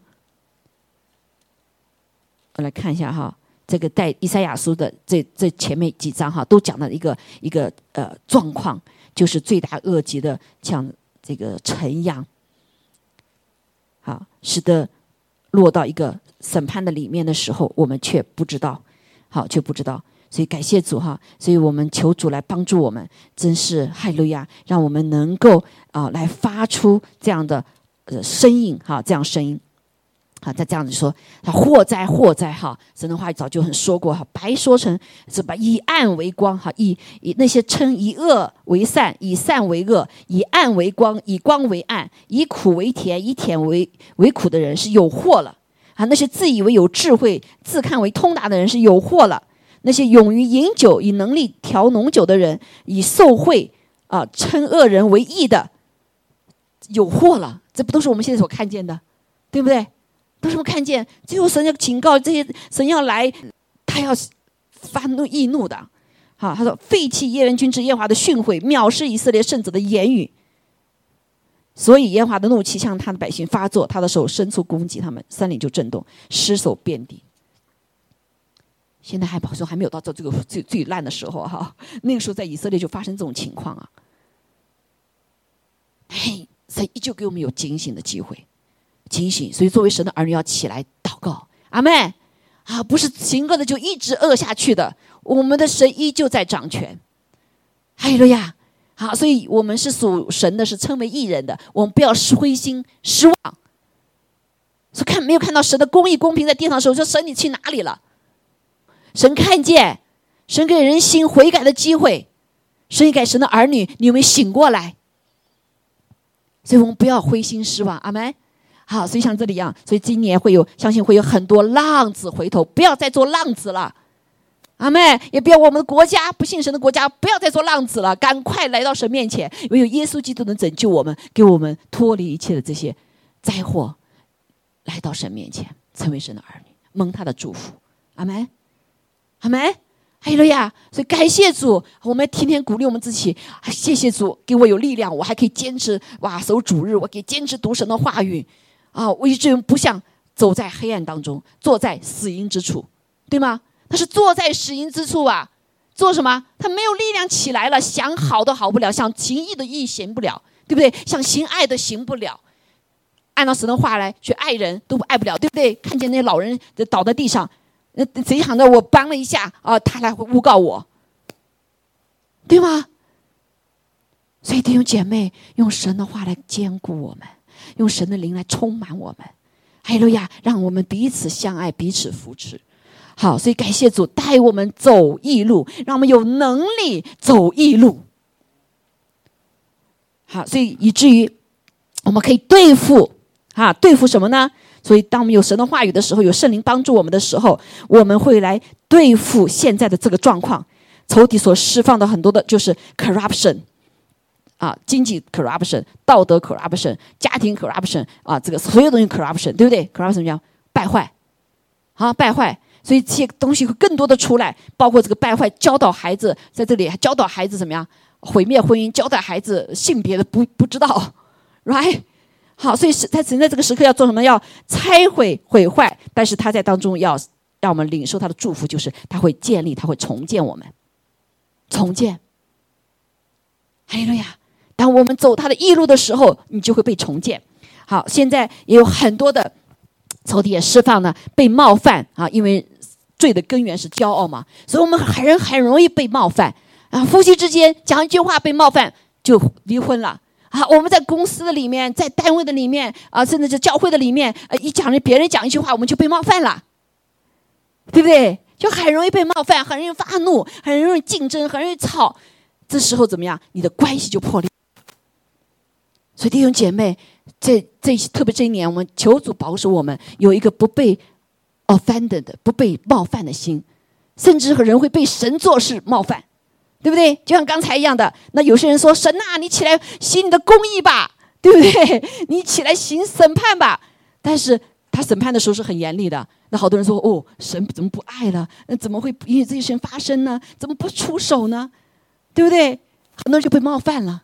我来看一下哈，这个带以赛亚书的这这前面几章哈，都讲了一个一个呃状况，就是罪大恶极的，像这个尘一样，好，使得落到一个审判的里面的时候，我们却不知道，好，却不知道。所以感谢主哈，所以我们求主来帮助我们，真是哈利路亚，让我们能够啊来发出这样的呃声音哈，这样声音。好，他这样子说，他祸灾祸灾哈，神的话早就很说过哈，白说成是把以暗为光哈，以以那些称以恶为善，以善为恶，以暗为光，以光为暗，以苦为甜，以甜为为苦的人是有祸了啊！那些自以为有智慧、自看为通达的人是有祸了。那些勇于饮酒、以能力调浓酒的人，以受贿啊称恶人为义的，有祸了。这不都是我们现在所看见的，对不对？都是我看见。最后神要警告这些，神要来，他要发怒易怒的。好，他说废弃耶人君之耶华的训诲，藐视以色列圣子的言语。所以耶和华的怒气向他的百姓发作，他的手伸出攻击他们，山岭就震动，尸首遍地。现在还保说还没有到这这个最最烂的时候哈，那个时候在以色列就发生这种情况啊。嘿，神依旧给我们有警醒的机会，警醒。所以作为神的儿女要起来祷告，阿妹啊，不是行恶的就一直恶下去的，我们的神依旧在掌权。还有了呀，好，所以我们是属神的，是称为义人的，我们不要灰心失望。说看没有看到神的公义公平在地上的时候，说神你去哪里了？神看见，神给人心悔改的机会，神给神的儿女，你有没有醒过来？所以我们不要灰心失望，阿门。好，所以像这里一样，所以今年会有，相信会有很多浪子回头，不要再做浪子了，阿妹，也不要我们的国家不信神的国家，不要再做浪子了，赶快来到神面前，唯有耶稣基督能拯救我们，给我们脱离一切的这些灾祸，来到神面前，成为神的儿女，蒙他的祝福，阿门。好没？还有了呀！所以感谢主，我们天天鼓励我们自己。谢谢主给我有力量，我还可以坚持哇守主日，我可以坚持读神的话语啊！我一直不想走在黑暗当中，坐在死荫之处，对吗？他是坐在死荫之处啊，做什么？他没有力量起来了，想好都好不了，想行义的义行不了，对不对？想行爱的行不了，按照神的话来去爱人都爱不了，对不对？看见那老人倒在地上。那谁想着我帮了一下啊，他来诬告我，对吗？所以弟兄姐妹，用神的话来兼顾我们，用神的灵来充满我们，哈利路亚！让我们彼此相爱，彼此扶持。好，所以感谢主带我们走义路，让我们有能力走义路。好，所以以至于我们可以对付啊，对付什么呢？所以，当我们有神的话语的时候，有圣灵帮助我们的时候，我们会来对付现在的这个状况。仇敌所释放的很多的就是 corruption，啊，经济 corruption，道德 corruption，家庭 corruption，啊，这个所有东西 corruption，对不对？corruption 怎么样？败坏，啊，败坏。所以这些东西会更多的出来，包括这个败坏，教导孩子在这里教导孩子怎么样毁灭婚姻，教导孩子性别的不不知道，right？好，所以是在存在这个时刻要做什么？要拆毁、毁坏，但是他在当中要让我们领受他的祝福，就是他会建立，他会重建我们，重建。哈利路亚！当我们走他的义路的时候，你就会被重建。好，现在也有很多的仇敌也释放了被冒犯啊，因为罪的根源是骄傲嘛，所以我们很人很容易被冒犯啊。夫妻之间讲一句话被冒犯就离婚了。啊，我们在公司的里面，在单位的里面，啊，甚至是教会的里面，呃，一讲别人讲一句话，我们就被冒犯了，对不对？就很容易被冒犯，很容易发怒，很容易竞争，很容易吵。这时候怎么样？你的关系就破裂。所以弟兄姐妹，这这特别这一年，我们求主保守我们有一个不被 offended 不被冒犯的心，甚至和人会被神做事冒犯。对不对？就像刚才一样的，那有些人说：“神呐，你起来行你的公义吧，对不对？你起来行审判吧。”但是他审判的时候是很严厉的。那好多人说：“哦，神怎么不爱了？那怎么会因为这些事情发生呢？怎么不出手呢？”对不对？很多人就被冒犯了，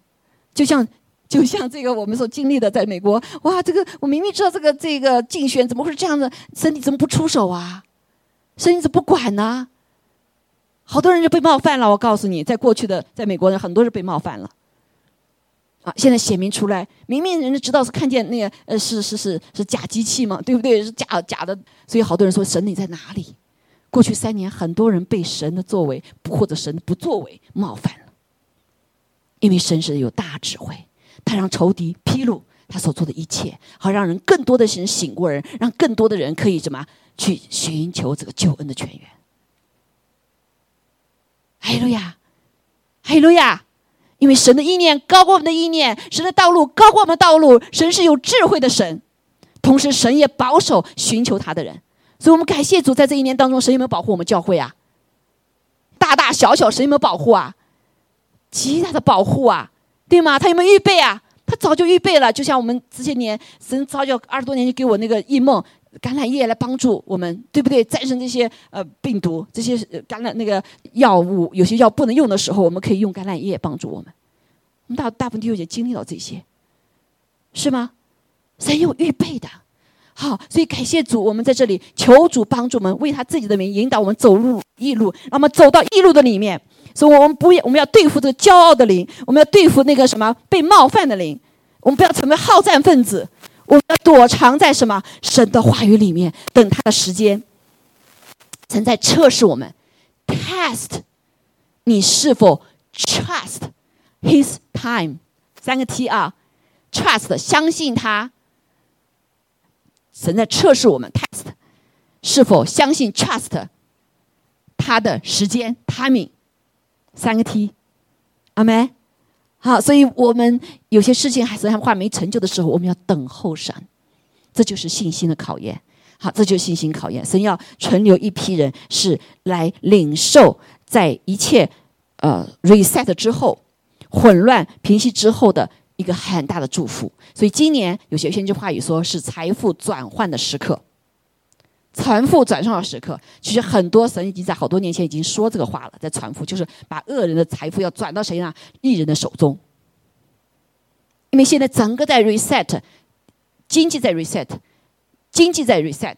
就像就像这个我们所经历的，在美国，哇，这个我明明知道这个这个竞选怎么会是这样的，神你怎么不出手啊？神你怎么不管呢？好多人就被冒犯了。我告诉你，在过去的在美国人很多人被冒犯了。啊，现在显明出来，明明人家知道是看见那个呃是是是是假机器嘛，对不对？是假假的，所以好多人说神你在哪里？过去三年，很多人被神的作为或者神的不作为冒犯了，因为神是有大智慧，他让仇敌披露他所做的一切，好让人更多的人醒过人，让更多的人可以什么去寻求这个救恩的泉源。哈利路亚，哈利路亚！因为神的意念高过我们的意念，神的道路高过我们的道路，神是有智慧的神，同时神也保守寻求他的人。所以我们感谢主，在这一年当中，神有没有保护我们教会啊？大大小小，神有没有保护啊？极大的保护啊，对吗？他有没有预备啊？他早就预备了。就像我们这些年，神早就二十多年就给我那个异梦，橄榄叶来帮助我们，对不对？战胜这些呃病毒，这些橄榄那个药物，有些药不能用的时候，我们可以用橄榄叶帮助我们。我们大大部分弟兄姐经历到这些，是吗？神有预备的。好，所以感谢主，我们在这里求主帮助我们，为他自己的名引导我们走入异路，让我们走到异路的里面。所以，我们不要，我们要对付这个骄傲的灵，我们要对付那个什么被冒犯的灵，我们不要成为好战分子，我们要躲藏在什么神的话语里面，等他的时间。神在测试我们，test，你是否 trust his time？三个 T 啊，trust，相信他。神在测试我们，test 是否相信 trust 他的时间 timing 三个 T，阿门。好，所以我们有些事情还是还没成就的时候，我们要等候神，这就是信心的考验。好，这就是信心考验。神要存留一批人，是来领受在一切呃 reset 之后，混乱平息之后的。一个很大的祝福，所以今年有些先知话语说是财富转换的时刻，财富转换的时刻。其实很多神已经在好多年前已经说这个话了，在传福，就是把恶人的财富要转到谁呢？艺人的手中。因为现在整个在 reset，经济在 reset，经济在 reset，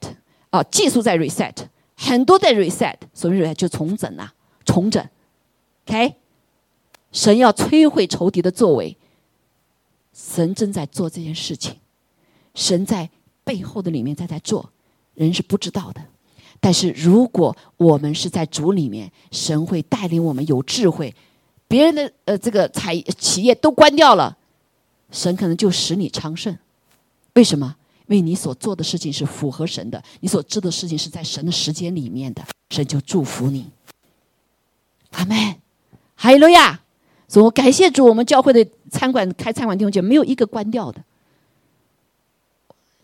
啊，技术在 reset，很多在 reset，所以 reset 就重整啊，重整。OK，神要摧毁仇敌的作为。神正在做这件事情，神在背后的里面在在做，人是不知道的。但是如果我们是在主里面，神会带领我们有智慧。别人的呃这个产企业都关掉了，神可能就使你昌盛。为什么？因为你所做的事情是符合神的，你所知的事情是在神的时间里面的，神就祝福你。阿门，哈利路亚。所以我感谢主，我们教会的餐馆开餐馆弟兄姐妹没有一个关掉的，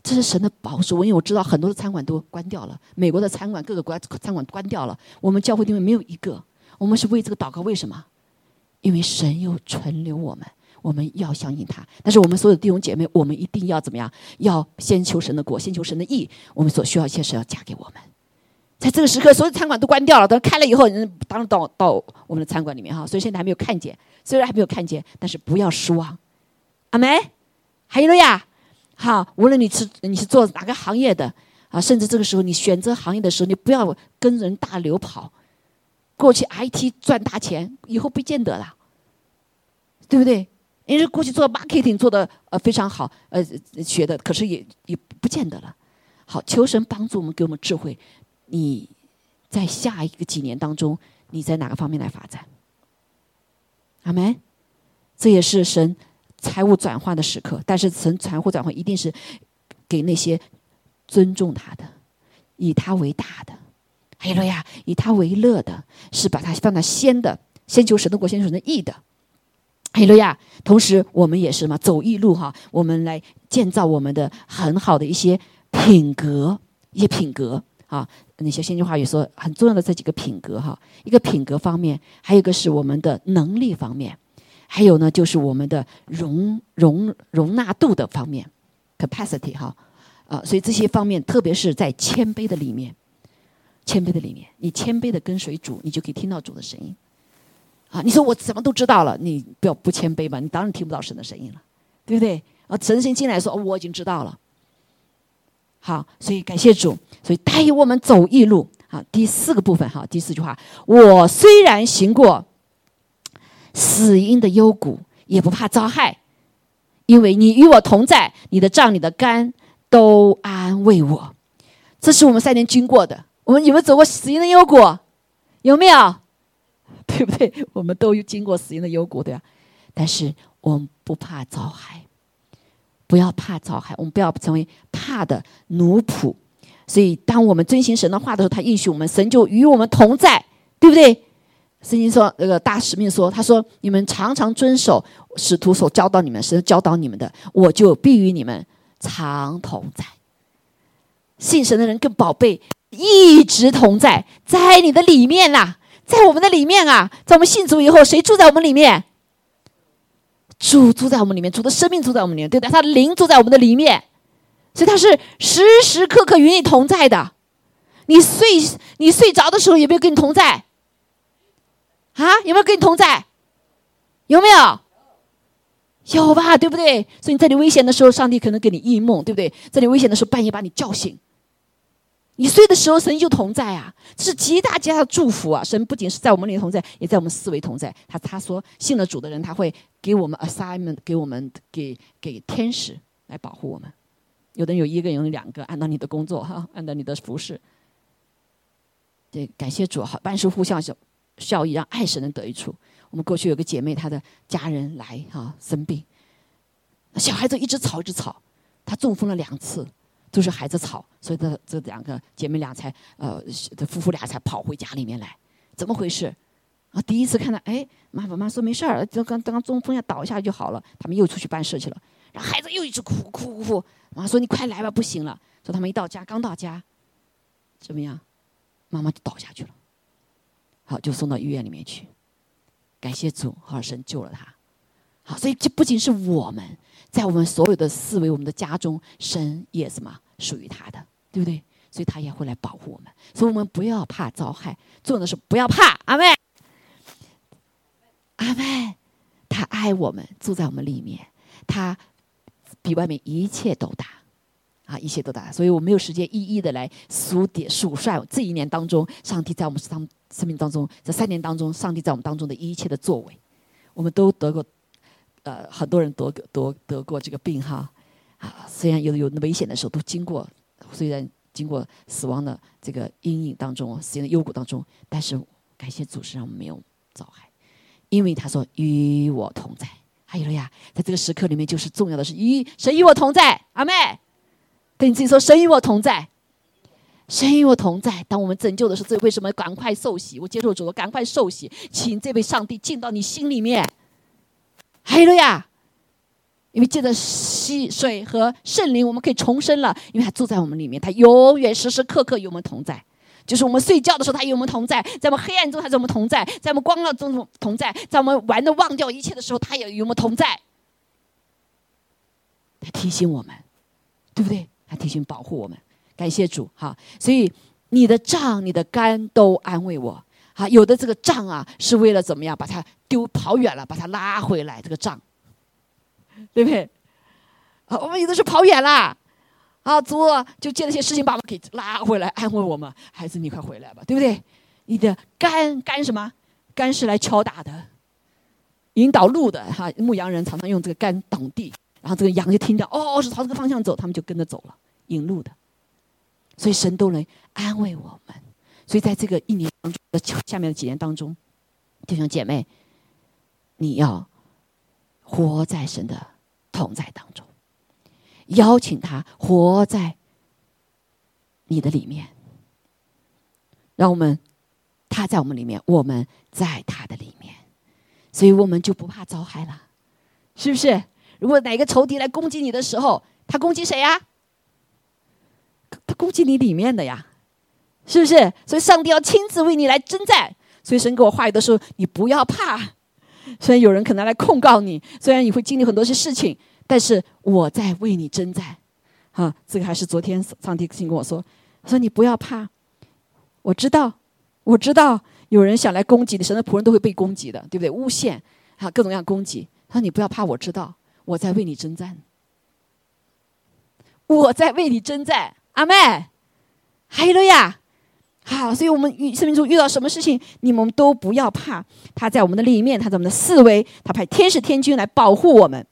这是神的保守。因为我知道很多的餐馆都关掉了，美国的餐馆各个国家餐馆关掉了，我们教会弟兄没有一个。我们是为这个祷告，为什么？因为神又存留我们，我们要相信他。但是我们所有的弟兄姐妹，我们一定要怎么样？要先求神的国，先求神的义。我们所需要一切是要嫁给我们。在这个时刻，所有餐馆都关掉了，等开了以后，人当然到到我们的餐馆里面哈。所以现在还没有看见。虽然还没有看见，但是不要失望，阿梅，还有了呀，好，无论你是你是做哪个行业的啊，甚至这个时候你选择行业的时候，你不要跟人大流跑。过去 IT 赚大钱，以后不见得了，对不对？因为过去做 marketing 做的呃非常好，呃学的，可是也也不见得了。好，求神帮助我们，给我们智慧。你在下一个几年当中，你在哪个方面来发展？阿门，这也是神财务转换的时刻。但是神财务转换一定是给那些尊重他的、以他为大的，还有了呀，以他为乐的，是把他放在先的，先求神的国，先求神的义的。还有了呀，同时我们也是嘛，走义路哈，我们来建造我们的很好的一些品格，一些品格啊。那些先进话语说很重要的这几个品格哈，一个品格方面，还有一个是我们的能力方面，还有呢就是我们的容容容纳度的方面，capacity 哈，啊，所以这些方面，特别是在谦卑的里面，谦卑的里面，你谦卑的跟随主，你就可以听到主的声音，啊，你说我什么都知道了，你不要不谦卑吧？你当然听不到神的声音了，对不对？啊，神先进来说，我已经知道了。好，所以感谢主，所以带我们走一路。好，第四个部分，哈，第四句话，我虽然行过死荫的幽谷，也不怕遭害，因为你与我同在，你的杖、你的肝都安慰我。这是我们三年经过的。我们有没有走过死荫的幽谷？有没有？对不对？我们都经过死荫的幽谷，对吧？但是我们不怕遭害，不要怕遭害，我们不要成为怕的奴仆。所以，当我们遵循神的话的时候，他应许我们，神就与我们同在，对不对？圣经说，那个大使命说，他说：“你们常常遵守使徒所教导你们，神教导你们的，我就必与你们常同在。”信神的人更宝贝，一直同在，在你的里面呐，在我们的里面啊，在我们信主以后，谁住在我们里面？主住在我们里面，主的生命住在我们里面，对不对，他的灵住在我们的里面。所以他是时时刻刻与你同在的，你睡你睡着的时候有没有跟你同在？啊，有没有跟你同在？有没有？有吧，对不对？所以你在你危险的时候，上帝可能给你异梦，对不对？在你危险的时候，半夜把你叫醒。你睡的时候，神就同在啊，这是极大极大的祝福啊！神不仅是在我们里同在，也在我们思维同在。他他说，信了主的人，他会给我们 assignment，给我们给给天使来保护我们。有的人有一个，有人两个，按照你的工作哈，按照你的服饰。对，感谢主，好，万事互相效益，让爱神能得益处。我们过去有个姐妹，她的家人来哈生病，小孩子一直吵一直吵，她中风了两次，都是孩子吵，所以这这两个姐妹俩才呃，这夫妇俩才跑回家里面来，怎么回事？啊，第一次看到，哎，妈妈妈说没事儿，就刚刚中风要倒一下就好了，他们又出去办事去了，然后孩子又一直哭哭哭。妈妈说：“你快来吧，不行了。”说他们一到家，刚到家，怎么样？妈妈就倒下去了。好，就送到医院里面去。感谢主，好神救了他。好，所以这不仅是我们在我们所有的思维、我们的家中，神也什么属于他的，对不对？所以他也会来保护我们。所以我们不要怕遭害，重要的是不要怕。阿妹，阿妹，他爱我们，住在我们里面，他。比外面一切都大，啊，一切都大，所以我没有时间一一的来数点数算这一年当中，上帝在我们生生命当中，这三年当中，上帝在我们当中的一切的作为，我们都得过，呃，很多人得过得得过这个病哈，啊，虽然有有危险的时候都经过，虽然经过死亡的这个阴影当中，死的幽谷当中，但是感谢主，是让我们没有遭害，因为他说与我同在。还有了呀，在这个时刻里面，就是重要的是与神与我同在，阿妹，跟你自己说，神与我同在，神与我同在。当我们拯救的时候，这为什么赶快受洗？我接受主，赶快受洗，请这位上帝进到你心里面。还有了呀，因为借着溪水和圣灵，我们可以重生了，因为他住在我们里面，他永远时时刻刻与我们同在。就是我们睡觉的时候，他与我们同在；在我们黑暗中，他与我们同在；在我们光亮中同在；在我们玩的忘掉一切的时候，他也与我们同在。他提醒我们，对不对？他提醒保护我们。感谢主，哈！所以你的杖、你的杆都安慰我。哈，有的这个杖啊，是为了怎么样？把它丢跑远了，把它拉回来。这个杖，对不对？啊，我们有的是跑远了。啊，主就借那些事情把我们给拉回来，安慰我们。孩子，你快回来吧，对不对？你的肝肝什么？肝是来敲打的，引导路的哈。牧羊人常常用这个肝挡地，然后这个羊就听着哦，是朝这个方向走，他们就跟着走了，引路的。所以神都能安慰我们。所以在这个一年当中的下面的几年当中，弟兄姐妹，你要活在神的同在当中。邀请他活在你的里面，让我们他在我们里面，我们在他的里面，所以我们就不怕遭害了，是不是？如果哪个仇敌来攻击你的时候，他攻击谁呀？他攻击你里面的呀，是不是？所以上帝要亲自为你来征战。所以神给我话语的时候，你不要怕。虽然有人可能来控告你，虽然你会经历很多些事情。但是我在为你征战，啊，这个还是昨天上帝先跟我说，说你不要怕，我知道，我知道有人想来攻击你，神的仆人都会被攻击的，对不对？诬陷，啊，各种各样攻击。他说：“你不要怕，我知道，我在为你征战，我在为你征战。”阿妹，还有了呀。好，所以我们遇生命中遇到什么事情，你们都不要怕。他在我们的里面，他在我们的四维，他派天使天军来保护我们。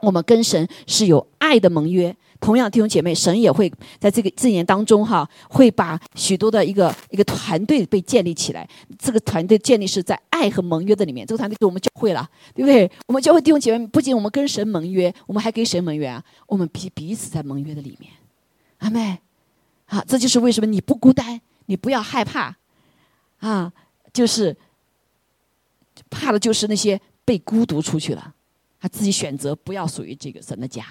我们跟神是有爱的盟约。同样，弟兄姐妹，神也会在这个字眼当中，哈，会把许多的一个一个团队被建立起来。这个团队建立是在爱和盟约的里面。这个团队是我们教会了，对不对？我们教会弟兄姐妹，不仅我们跟神盟约，我们还跟神盟约啊。我们彼彼此在盟约的里面，阿妹，啊，这就是为什么你不孤单。你不要害怕，啊，就是怕的就是那些被孤独出去了，他自己选择不要属于这个神的家，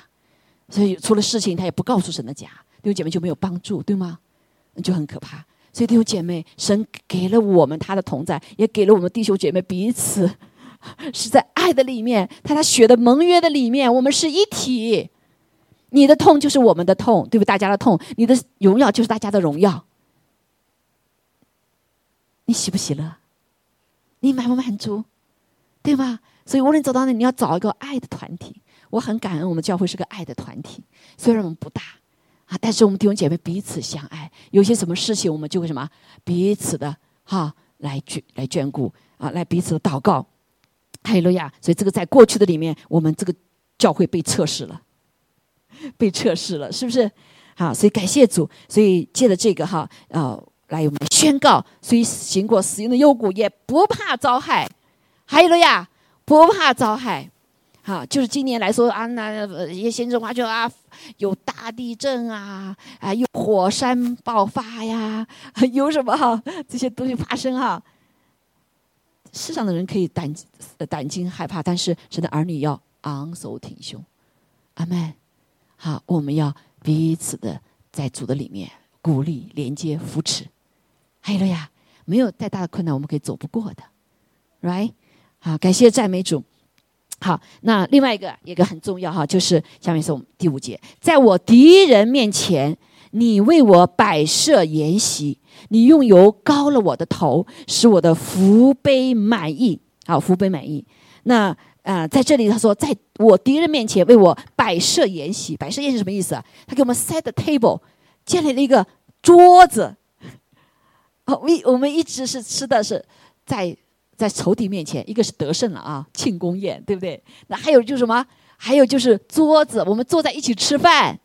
所以出了事情他也不告诉神的家，弟兄姐妹就没有帮助，对吗？就很可怕。所以弟兄姐妹，神给了我们他的同在，也给了我们弟兄姐妹彼此 是在爱的里面，在他血的盟约的里面，我们是一体。你的痛就是我们的痛，对不？大家的痛，你的荣耀就是大家的荣耀。你喜不喜乐？你满不满足？对吧？所以无论走到哪，你要找一个爱的团体。我很感恩我们教会是个爱的团体，虽然我们不大啊，但是我们弟兄姐妹彼此相爱。有些什么事情，我们就会什么彼此的哈来眷来眷顾啊，来彼此的祷告。哈利路亚！所以这个在过去的里面，我们这个教会被测试了，被测试了，是不是？好，所以感谢主。所以借着这个哈啊。来，我们宣告：所以行过死荫的幽谷，也不怕遭害。还有了呀，不怕遭害。好，就是今年来说啊，那一些先知话就啊，有大地震啊，啊，有火山爆发呀，有什么哈 这些东西发生哈。世上的人可以胆胆惊害怕，但是神的儿女要昂首挺胸。阿门。好，我们要彼此的在主的里面鼓励、连接、扶持。还有了呀，没有太大的困难，我们可以走不过的，right？好，感谢赞美主。好，那另外一个一个很重要哈，就是下面是我们第五节，在我敌人面前，你为我摆设筵席，你用油膏了我的头，使我的福杯满意。好，福杯满意。那啊，在这里他说，在我敌人面前为我摆设筵席，摆设宴席什么意思啊？他给我们 set the table，建立了一个桌子。哦，我我们一直是吃的是在在仇敌面前，一个是得胜了啊，庆功宴，对不对？那还有就是什么？还有就是桌子，我们坐在一起吃饭。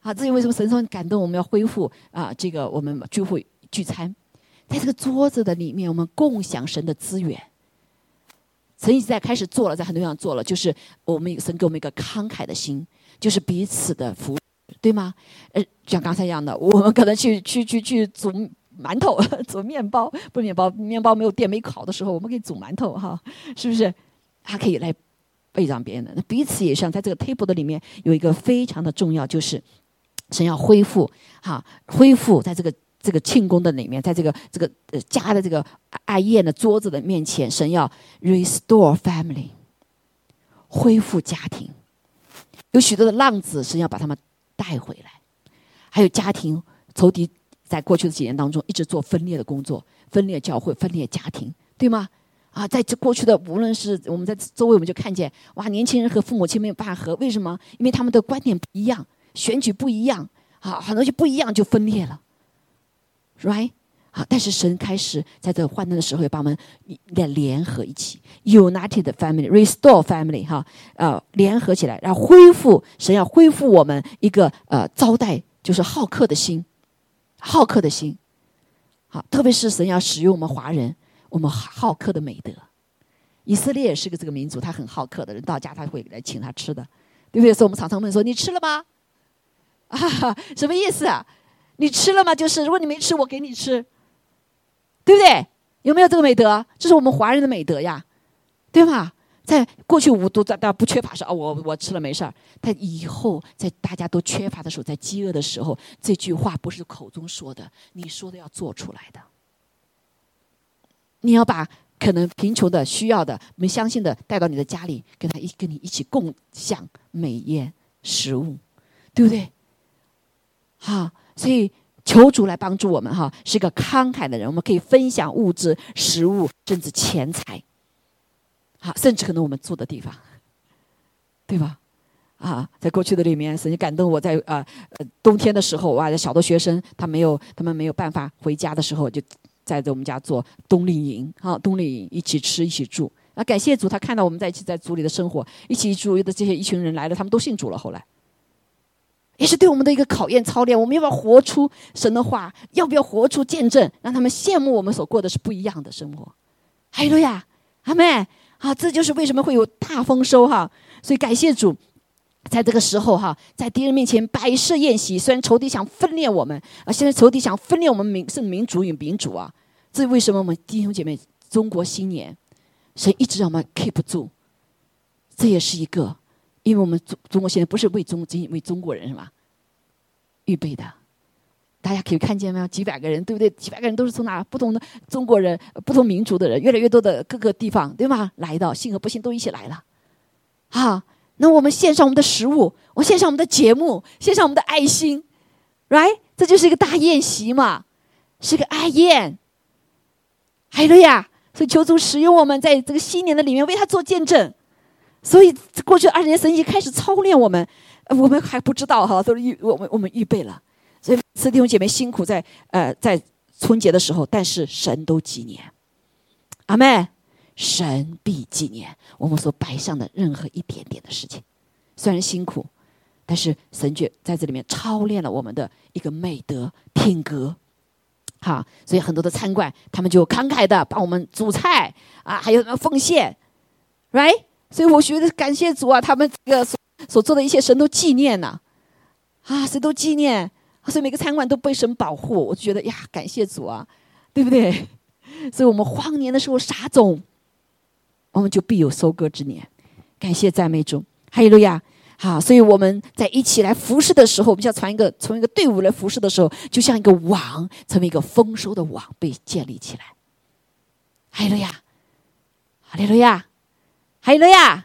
啊，这是为什么神说感动我们要恢复啊？这个我们聚会聚餐，在这个桌子的里面，我们共享神的资源。神已经在开始做了，在很多地方做了，就是我们神给我们一个慷慨的心，就是彼此的服，对吗？呃，像刚才一样的，我们可能去 去去去煮。馒头 煮面包，不是面包，面包没有电没烤的时候，我们可以煮馒头哈，是不是？还可以来备让别人的。那彼此也像在这个 table 的里面有一个非常的重要，就是神要恢复哈，恢复在这个这个庆功的里面，在这个这个呃家的这个爱宴的桌子的面前，神要 restore family，恢复家庭。有许多的浪子，神要把他们带回来，还有家庭仇敌。在过去的几年当中，一直做分裂的工作，分裂教会，分裂家庭，对吗？啊，在这过去的，无论是我们在周围，我们就看见，哇，年轻人和父母亲没有办法和，为什么？因为他们的观点不一样，选举不一样，啊，很多就不一样就分裂了，right？好，但是神开始在这患难的时候，把我们来联合一起，united family，restore family，哈，呃，联合起来，然后恢复，神要恢复我们一个呃招待，就是好客的心。好客的心，好，特别是神要使用我们华人，我们好客的美德。以色列也是个这个民族，他很好客的人，到家他会来请他吃的，对不对？所以我们常常问说：“你吃了吗？” 啊，什么意思啊？你吃了吗？就是如果你没吃，我给你吃，对不对？有没有这个美德？这是我们华人的美德呀，对吗？在过去五都在大家不缺乏时候，我我吃了没事儿。但以后在大家都缺乏的时候，在饥饿的时候，这句话不是口中说的，你说的要做出来的。你要把可能贫穷的、需要的、没相信的带到你的家里，跟他一跟你一起共享美宴食物，对不对？好，所以求主来帮助我们哈，是一个慷慨的人，我们可以分享物质、食物，甚至钱财。好，甚至可能我们住的地方，对吧？啊，在过去的里面，神感动我在啊呃冬天的时候，哇，小的学生他没有他们没有办法回家的时候，就在在我们家做冬令营，哈，冬令营一起吃一起住。啊，感谢主，他看到我们在一起在组里的生活，一起住的这些一群人来了，他们都信主了。后来，也是对我们的一个考验操练，我们要不要活出神的话？要不要活出见证，让他们羡慕我们所过的是不一样的生活？哈利路亚，阿妹。啊，这就是为什么会有大丰收哈！所以感谢主，在这个时候哈，在敌人面前摆设宴席。虽然仇敌想分裂我们啊，现在仇敌想分裂我们民是民族与民主啊。这为什么我们弟兄姐妹中国新年，神一直让我们 keep 住？这也是一个，因为我们中中国现在不是为中为中国人是吧？预备的。大家可以看见没有？几百个人，对不对？几百个人都是从哪不同的中国人、不同民族的人，越来越多的各个地方，对吗？来到，信和不信都一起来了。啊，那我们献上我们的食物，我献上我们的节目，献上我们的爱心，right？这就是一个大宴席嘛，是个爱宴。海了呀，所以求主使用我们在这个新年的里面为他做见证。所以过去二十年神已经开始操练我们，我们还不知道哈，都是预我们我们预备了。所以，弟兄姐妹辛苦在呃在春节的时候，但是神都纪念，阿妹，神必纪念我们所摆上的任何一点点的事情。虽然辛苦，但是神却在这里面操练了我们的一个美德品格。好，所以很多的餐馆他们就慷慨的帮我们煮菜啊，还有什么奉献，right？所以我觉得感谢主啊，他们这个所所做的一切神都纪念呢，啊，神都纪念。所以每个餐馆都被神保护，我就觉得呀，感谢主啊，对不对？所以我们荒年的时候撒种，我们就必有收割之年。感谢赞美主，哈利路亚！好，所以我们在一起来服侍的时候，我们要传一个从一个队伍来服侍的时候，就像一个网，成为一个丰收的网被建立起来。哈利路亚，哈利路亚，哈利路亚，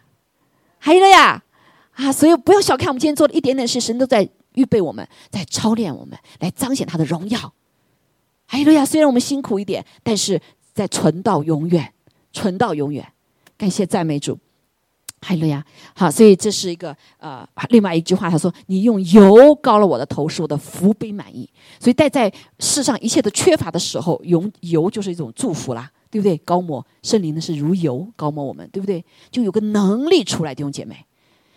哈利路亚！啊，所以不要小看我们今天做的一点点事，神都在。预备我们，在操练我们，来彰显他的荣耀。哈利路亚！虽然我们辛苦一点，但是在存到永远，存到永远。感谢赞美主，哈利路亚！好，所以这是一个呃，另外一句话，他说：“你用油膏了我的头，使我的福杯满意。”所以，待在世上一切的缺乏的时候，用油就是一种祝福啦，对不对？高摩圣灵呢是如油高摩我们，对不对？就有个能力出来，弟兄姐妹。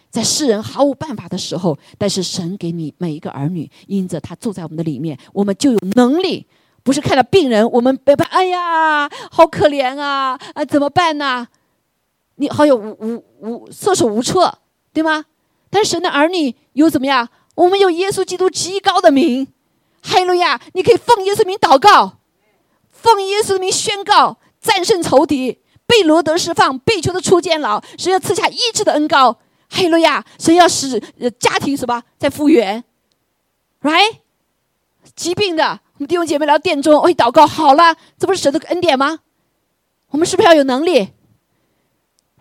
在世人毫无办法的时候，但是神给你每一个儿女，因着他住在我们的里面，我们就有能力。不是看到病人，我们别怕，哎呀，好可怜啊，啊，怎么办呢？你好有无无无束手无策，对吗？但是神的儿女有怎么样？我们有耶稣基督极高的名，哈利路亚！你可以奉耶稣名祷告，奉耶稣名宣告，战胜仇敌，被罗得释放，被囚的出监牢，神要赐下医治的恩膏。哈利路亚！神要使家庭什么在复原，right？疾病的，我们弟兄姐妹来到殿中，会祷告好了，这不是神的恩典吗？我们是不是要有能力？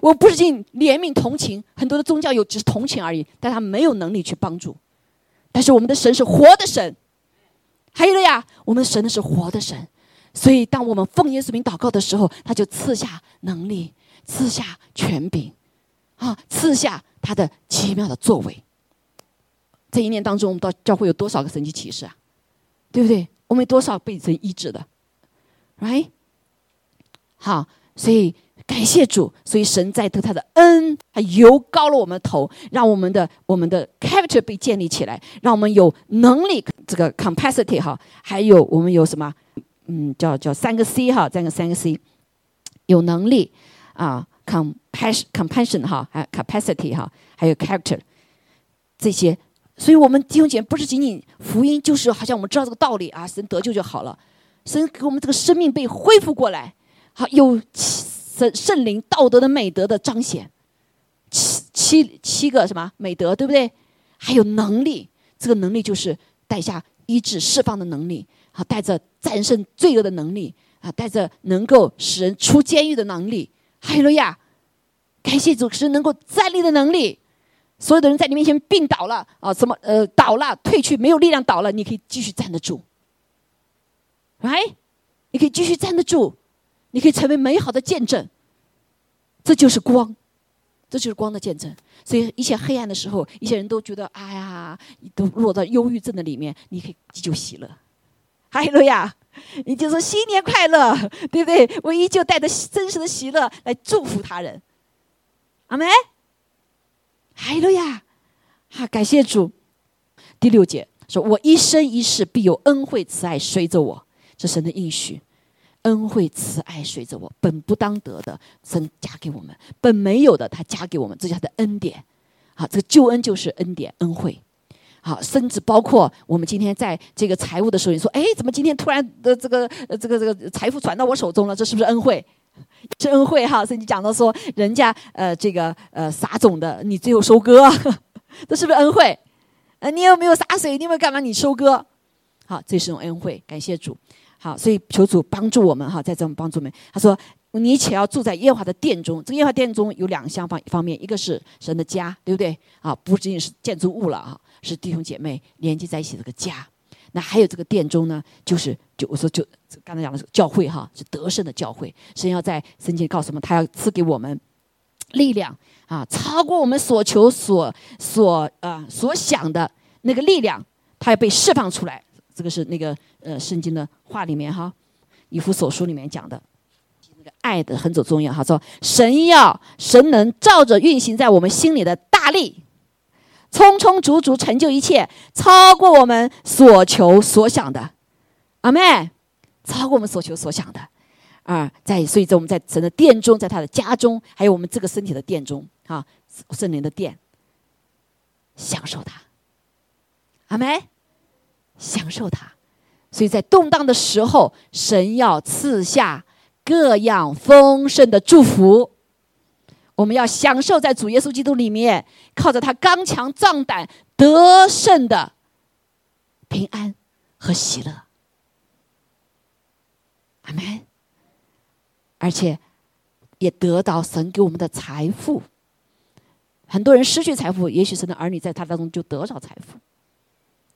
我不是尽怜悯同情，很多的宗教有只是同情而已，但他没有能力去帮助。但是我们的神是活的神，哈利路亚！我们神的是活的神，所以当我们奉耶稣名祷告的时候，他就赐下能力，赐下权柄，啊，赐下。他的奇妙的作为，这一年当中，我们到教会有多少个神奇启示啊？对不对？我们有多少被神医治的？Right？好，所以感谢主，所以神在得他的恩，他油高了我们的头，让我们的我们的 character 被建立起来，让我们有能力，这个 capacity 哈，还有我们有什么？嗯，叫叫三个 C 哈，这样个三个 C，有能力啊。compassion compassion 哈，还 capacity 哈，还有 character 这些，所以我们弟兄姐妹不是仅仅福音，就是好像我们知道这个道理啊，神得救就好了，神给我们这个生命被恢复过来，好有圣圣灵道德的美德的彰显，七七七个什么美德对不对？还有能力，这个能力就是带下医治释放的能力，好带着战胜罪恶的能力啊，带着能够使人出监狱的能力。哈利路亚！感谢主是能够站立的能力。所有的人在你面前病倒了啊，什么呃倒了，退去没有力量倒了，你可以继续站得住。来，你可以继续站得住，你可以成为美好的见证。这就是光，这就是光的见证。所以一切黑暗的时候，一些人都觉得哎呀，都落到忧郁症的里面，你可以就喜乐。哈利路亚！你就说新年快乐，对不对？我依旧带着真实的喜乐来祝福他人。阿门。哈利路亚！哈，感谢主。第六节说：“我一生一世必有恩惠慈爱随着我。”这神的应许，恩惠慈爱随着我，本不当得的，神加给我们；本没有的，他加给我们，这叫他的恩典。好，这个救恩就是恩典、恩惠。好，甚至包括我们今天在这个财务的时候，你说：“哎，怎么今天突然的这个、这个、这个财富转到我手中了？这是不是恩惠？是恩惠哈？”甚至讲到说，人家呃这个呃撒种的，你最后收割，这是不是恩惠？呃，你有没有洒水？你有没有干嘛？你收割？好，这是种恩惠，感谢主。好，所以求主帮助我们哈，在这种帮助们。他说：“你且要住在耶和华的殿中。这个耶和华殿中有两项方方面，一个是神的家，对不对？啊，不仅仅是建筑物了啊。”是弟兄姐妹连接在一起这个家，那还有这个殿中呢，就是就我说就刚才讲的教会哈，是得胜的教会。神要在圣经告诉我们，他要赐给我们力量啊，超过我们所求所所啊所想的那个力量，他要被释放出来。这个是那个呃圣经的话里面哈，以弗所书里面讲的个爱的很走重要哈，说神要神能照着运行在我们心里的大力。充充足足成就一切，超过我们所求所想的，阿妹，超过我们所求所想的，啊，在所以在我们在神的殿中，在他的家中，还有我们这个身体的殿中，啊，圣灵的殿，享受它，阿妹，享受它，所以在动荡的时候，神要赐下各样丰盛的祝福。我们要享受在主耶稣基督里面，靠着他刚强壮胆得胜的平安和喜乐，阿门。而且也得到神给我们的财富。很多人失去财富，也许神的儿女在他当中就得着财富，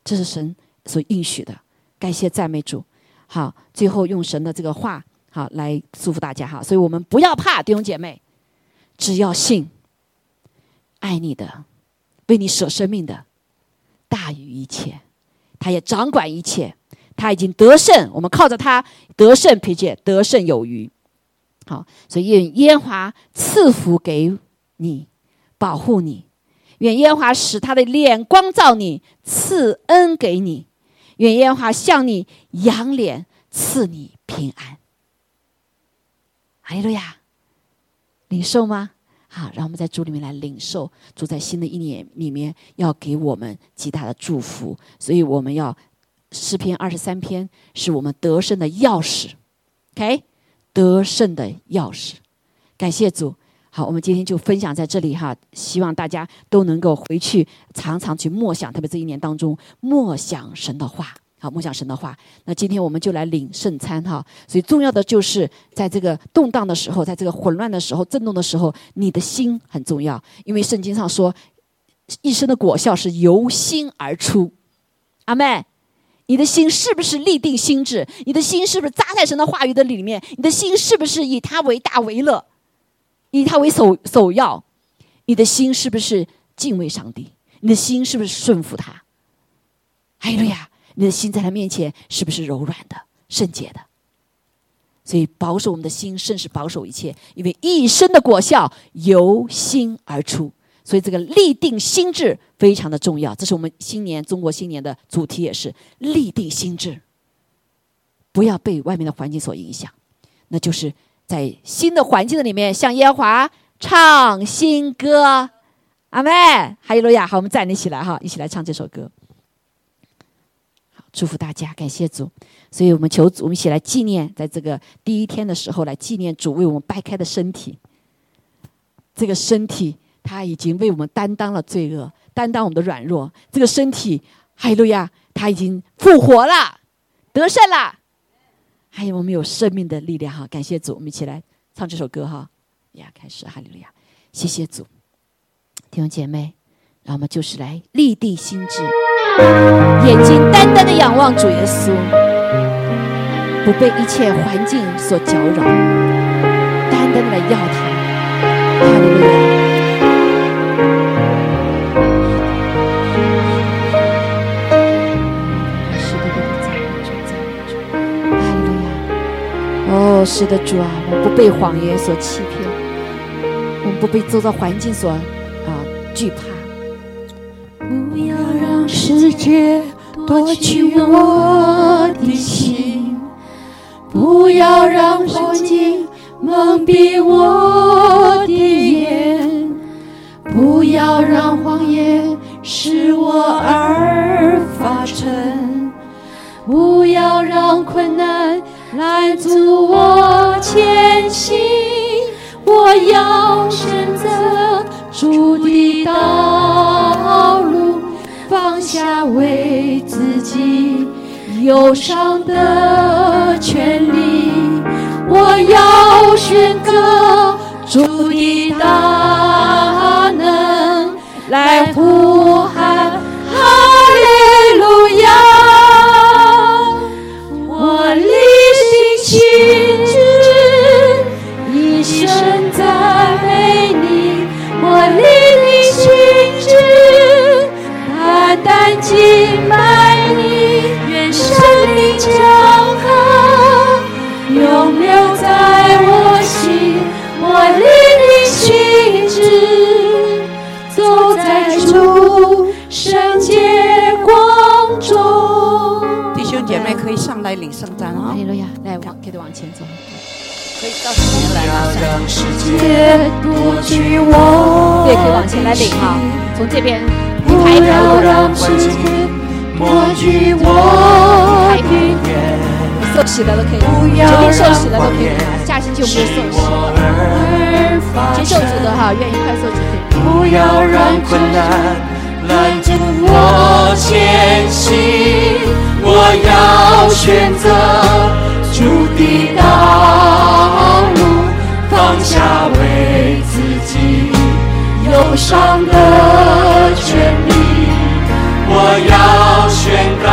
这是神所应许的。感谢赞美主。好，最后用神的这个话，好来祝福大家哈。所以我们不要怕，弟兄姐妹。只要信，爱你的，为你舍生命的，大于一切，他也掌管一切，他已经得胜，我们靠着他得胜，凭借得胜有余。好，所以愿耶和华赐福给你，保护你；愿耶和华使他的脸光照你，赐恩给你；愿耶和华向你扬脸，赐你平安。哈利路亚。领受吗？好，让我们在主里面来领受。主在新的一年里面要给我们极大的祝福，所以我们要诗篇二十三篇是我们得胜的钥匙。OK，得胜的钥匙。感谢主。好，我们今天就分享在这里哈，希望大家都能够回去常常去默想，特别这一年当中默想神的话。好，梦想神的话。那今天我们就来领圣餐哈。所以重要的就是在这个动荡的时候，在这个混乱的时候、震动的时候，你的心很重要。因为圣经上说，一生的果效是由心而出。阿妹，你的心是不是立定心智？你的心是不是扎在神的话语的里面？你的心是不是以他为大为乐，以他为首首要？你的心是不是敬畏上帝？你的心是不是顺服他？哎呀！你的心在他面前是不是柔软的、圣洁的？所以保守我们的心，甚是保守一切，因为一生的果效由心而出。所以这个立定心智非常的重要。这是我们新年中国新年的主题，也是立定心智，不要被外面的环境所影响。那就是在新的环境的里面，向耶和华唱新歌。阿妹，哈利路亚！好，我们站立起来哈，一起来唱这首歌。祝福大家，感谢主。所以我们求主，我们一起来纪念，在这个第一天的时候，来纪念主为我们掰开的身体。这个身体，他已经为我们担当了罪恶，担当我们的软弱。这个身体，哈利路亚，他已经复活了，得胜了。还有我们有生命的力量哈，感谢主。我们一起来唱这首歌哈。呀，开始哈利路亚，谢谢主，弟兄姐妹，让我们就是来立地心志。眼睛单单的仰望主耶稣，不被一切环境所搅扰，单单的来要他，哈利路亚。是的，主，赞美主，哈利路亚。哦，是的，主啊，我们不被谎言所欺骗，我们不被周遭环境所啊惧怕。不要让世界夺去我的心，不要让环境蒙蔽我的眼，不要让谎言使我耳发沉，不要让困难拦阻我前行。我要选择主的道，下为自己忧伤的权利。我要选择主的大能，来呼喊上来领圣餐啊哈！利路亚，来往，可以往前走，对，可以往前来领哈，从这边一不排一排要路让世界夺去我的眼，受洗的都可以，不要决定受洗的都让可以拿。下星期我们就受接受主的哈，愿意快。不要让困难拦阻我前行，我要选择主的道路，放下为自己忧伤的权利。我要宣告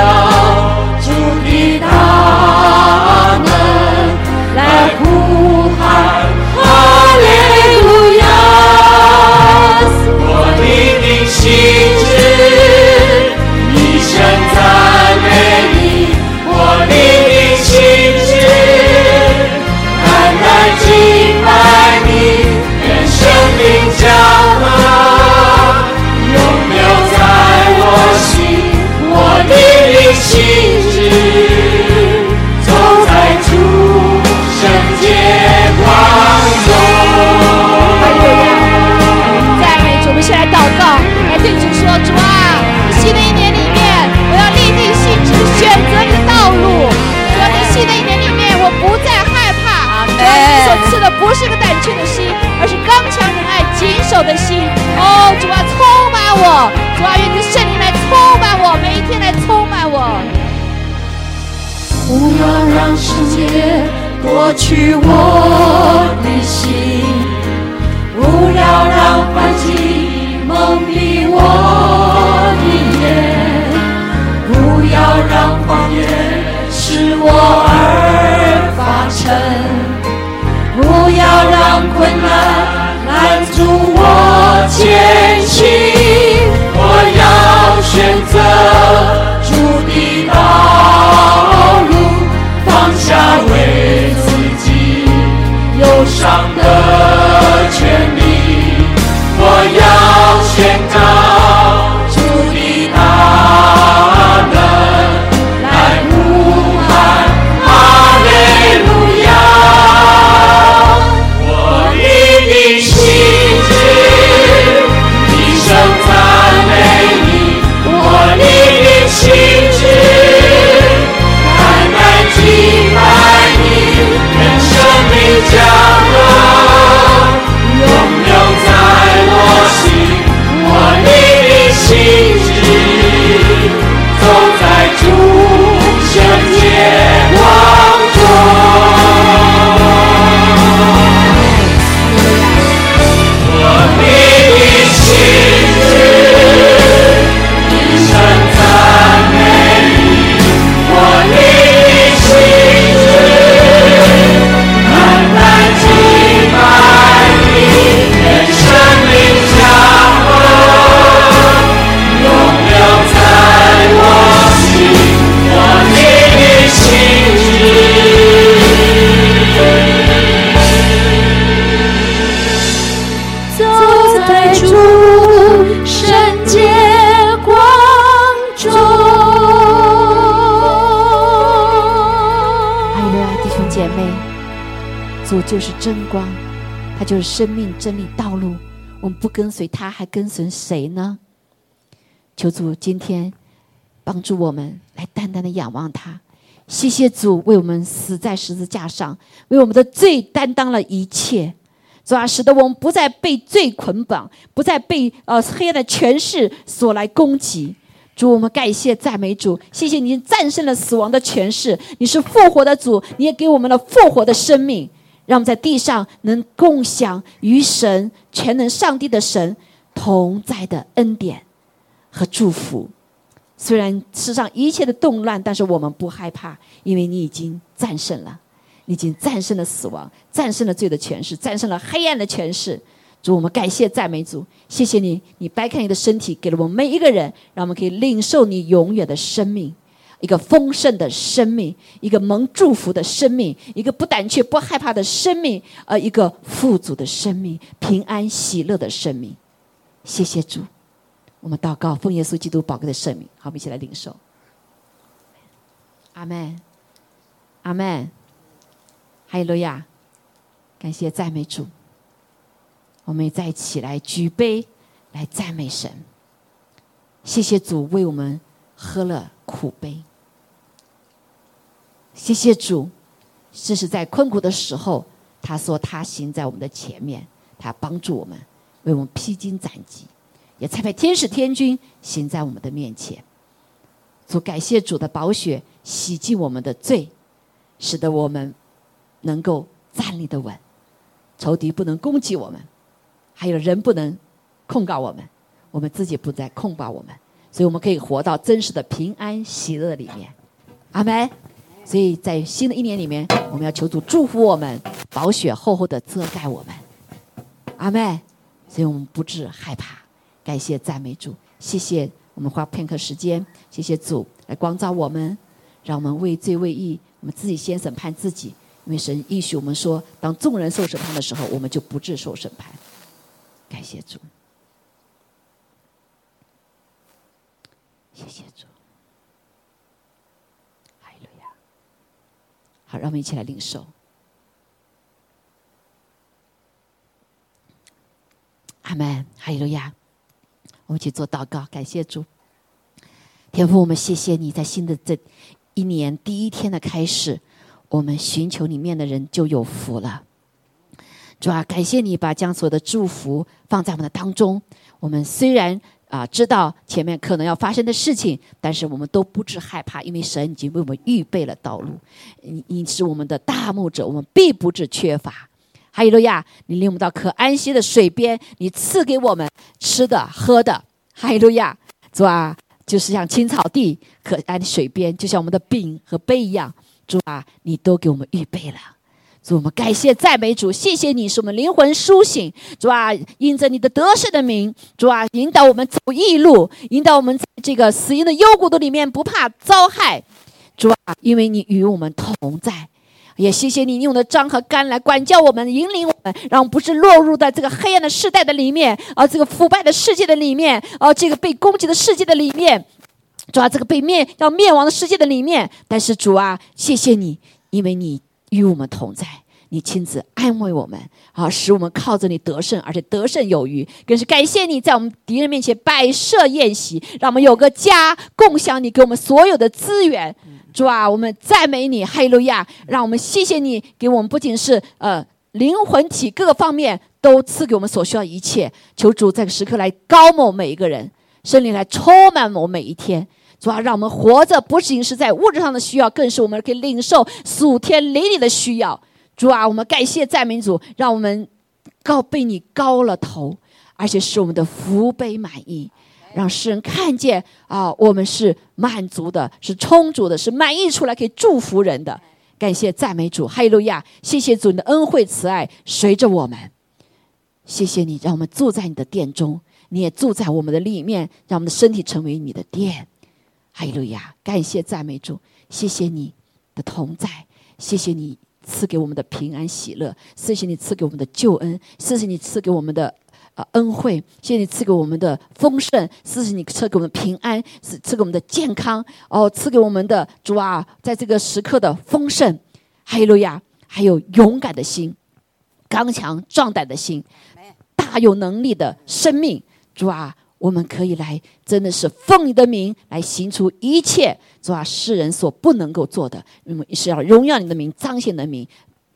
主的大能，来呼喊哈利路亚。我立定心我立的不是个胆怯的心，而是刚强仁爱、谨守的心。哦，主啊，充满我。主啊，愿你的圣灵来充满我，每一天来充满我。不要让世界夺去我的心，不要让环境蒙蔽我的眼，不要让谎言使我而发沉，要让困难拦阻我前行，我要选择主的道路，放下为自己忧伤的权利。我要宣告。就是真光，他就是生命、真理、道路。我们不跟随他，还跟随谁呢？求主今天帮助我们来淡淡的仰望他。谢谢主为我们死在十字架上，为我们的罪担当了一切，主啊，使得我们不再被罪捆绑，不再被呃黑暗的权势所来攻击。主，我们感谢赞美主，谢谢你战胜了死亡的权势，你是复活的主，你也给我们了复活的生命，让我们在地上能共享与神全能上帝的神同在的恩典和祝福。虽然世上一切的动乱，但是我们不害怕，因为你已经战胜了，你已经战胜了死亡，战胜了罪的权势，战胜了黑暗的权势。主，我们感谢赞美主，谢谢你，你掰开你的身体，给了我们每一个人，让我们可以领受你永远的生命，一个丰盛的生命，一个蒙祝福的生命，一个不胆怯、不害怕的生命，呃，一个富足的生命，平安喜乐的生命。谢谢主，我们祷告，奉耶稣基督宝贵的圣名，好，我们一起来领受。阿门，阿门，哈利路亚，感谢赞美主。我们也再起来举杯来赞美神，谢谢主为我们喝了苦杯，谢谢主，这是在困苦的时候，他说他行在我们的前面，他帮助我们，为我们披荆斩棘，也差派天使天军行在我们的面前。主感谢主的宝血洗净我们的罪，使得我们能够站立的稳，仇敌不能攻击我们。还有人不能控告我们，我们自己不再控告我们，所以我们可以活到真实的平安喜乐里面。阿门。所以在新的一年里面，我们要求主祝福我们，宝血厚厚的遮盖我们。阿妹。所以我们不致害怕。感谢赞美主，谢谢我们花片刻时间，谢谢主来光照我们，让我们为罪为义，我们自己先审判自己，因为神允许我们说，当众人受审判的时候，我们就不致受审判。感谢主，谢谢主，哈利路亚。让我们一起来领受。阿门，哈利路亚。我们一起做祷告，感谢主。天父，我们谢谢你在新的这一年第一天的开始，我们寻求你面的人就有福了。主啊，感谢你把将所有的祝福放在我们的当中。我们虽然啊知道前面可能要发生的事情，但是我们都不知害怕，因为神已经为我们预备了道路。你你是我们的大牧者，我们必不致缺乏。哈利路亚！你领我们到可安息的水边，你赐给我们吃的喝的。哈利路亚！主啊，就是像青草地、可安的水边，就像我们的饼和杯一样。主啊，你都给我们预备了。主，我们感谢赞美主，谢谢你使我们灵魂苏醒。主啊，因着你的得胜的名，主啊，引导我们走义路，引导我们在这个死荫的幽谷的里面不怕遭害。主啊，因为你与我们同在，也谢谢你用的杖和竿来管教我们，引领我们，让我们不是落入在这个黑暗的世代的里面，啊，这个腐败的世界的里面，啊，这个被攻击的世界的里面，主啊，这个被灭要灭亡的世界的里面。但是主啊，谢谢你，因为你。与我们同在，你亲自安慰我们，啊，使我们靠着你得胜，而且得胜有余。更是感谢你在我们敌人面前摆设宴席，让我们有个家，共享你给我们所有的资源。主啊，我们赞美你，哈利路亚！让我们谢谢你，给我们不仅是呃灵魂体各个方面都赐给我们所需要一切。求主在时刻来高某每一个人，圣灵来充满我每一天。主要让我们活着，不仅是在物质上的需要，更是我们可以领受属天灵里的需要。主啊，我们感谢赞美主，让我们高被你高了头，而且使我们的福杯满意，让世人看见啊，我们是满足的，是充足的，是满意出来可以祝福人的。感谢赞美主，哈利路亚！谢谢主的恩惠慈爱随着我们，谢谢你让我们住在你的殿中，你也住在我们的里面，让我们的身体成为你的殿。哈利路亚！感谢赞美主，谢谢你的同在，谢谢你赐给我们的平安喜乐，谢谢你赐给我们的救恩，谢谢你赐给我们的呃恩惠，谢谢你赐给我们的丰盛，谢谢你赐给我们平安，赐赐给我们的健康，哦，赐给我们的主啊，在这个时刻的丰盛，哈利路亚！还有勇敢的心，刚强壮胆的心，大有能力的生命。主啊，我们可以来，真的是奉你的名来行出一切主啊世人所不能够做的，因为是要荣耀你的名，彰显你的名，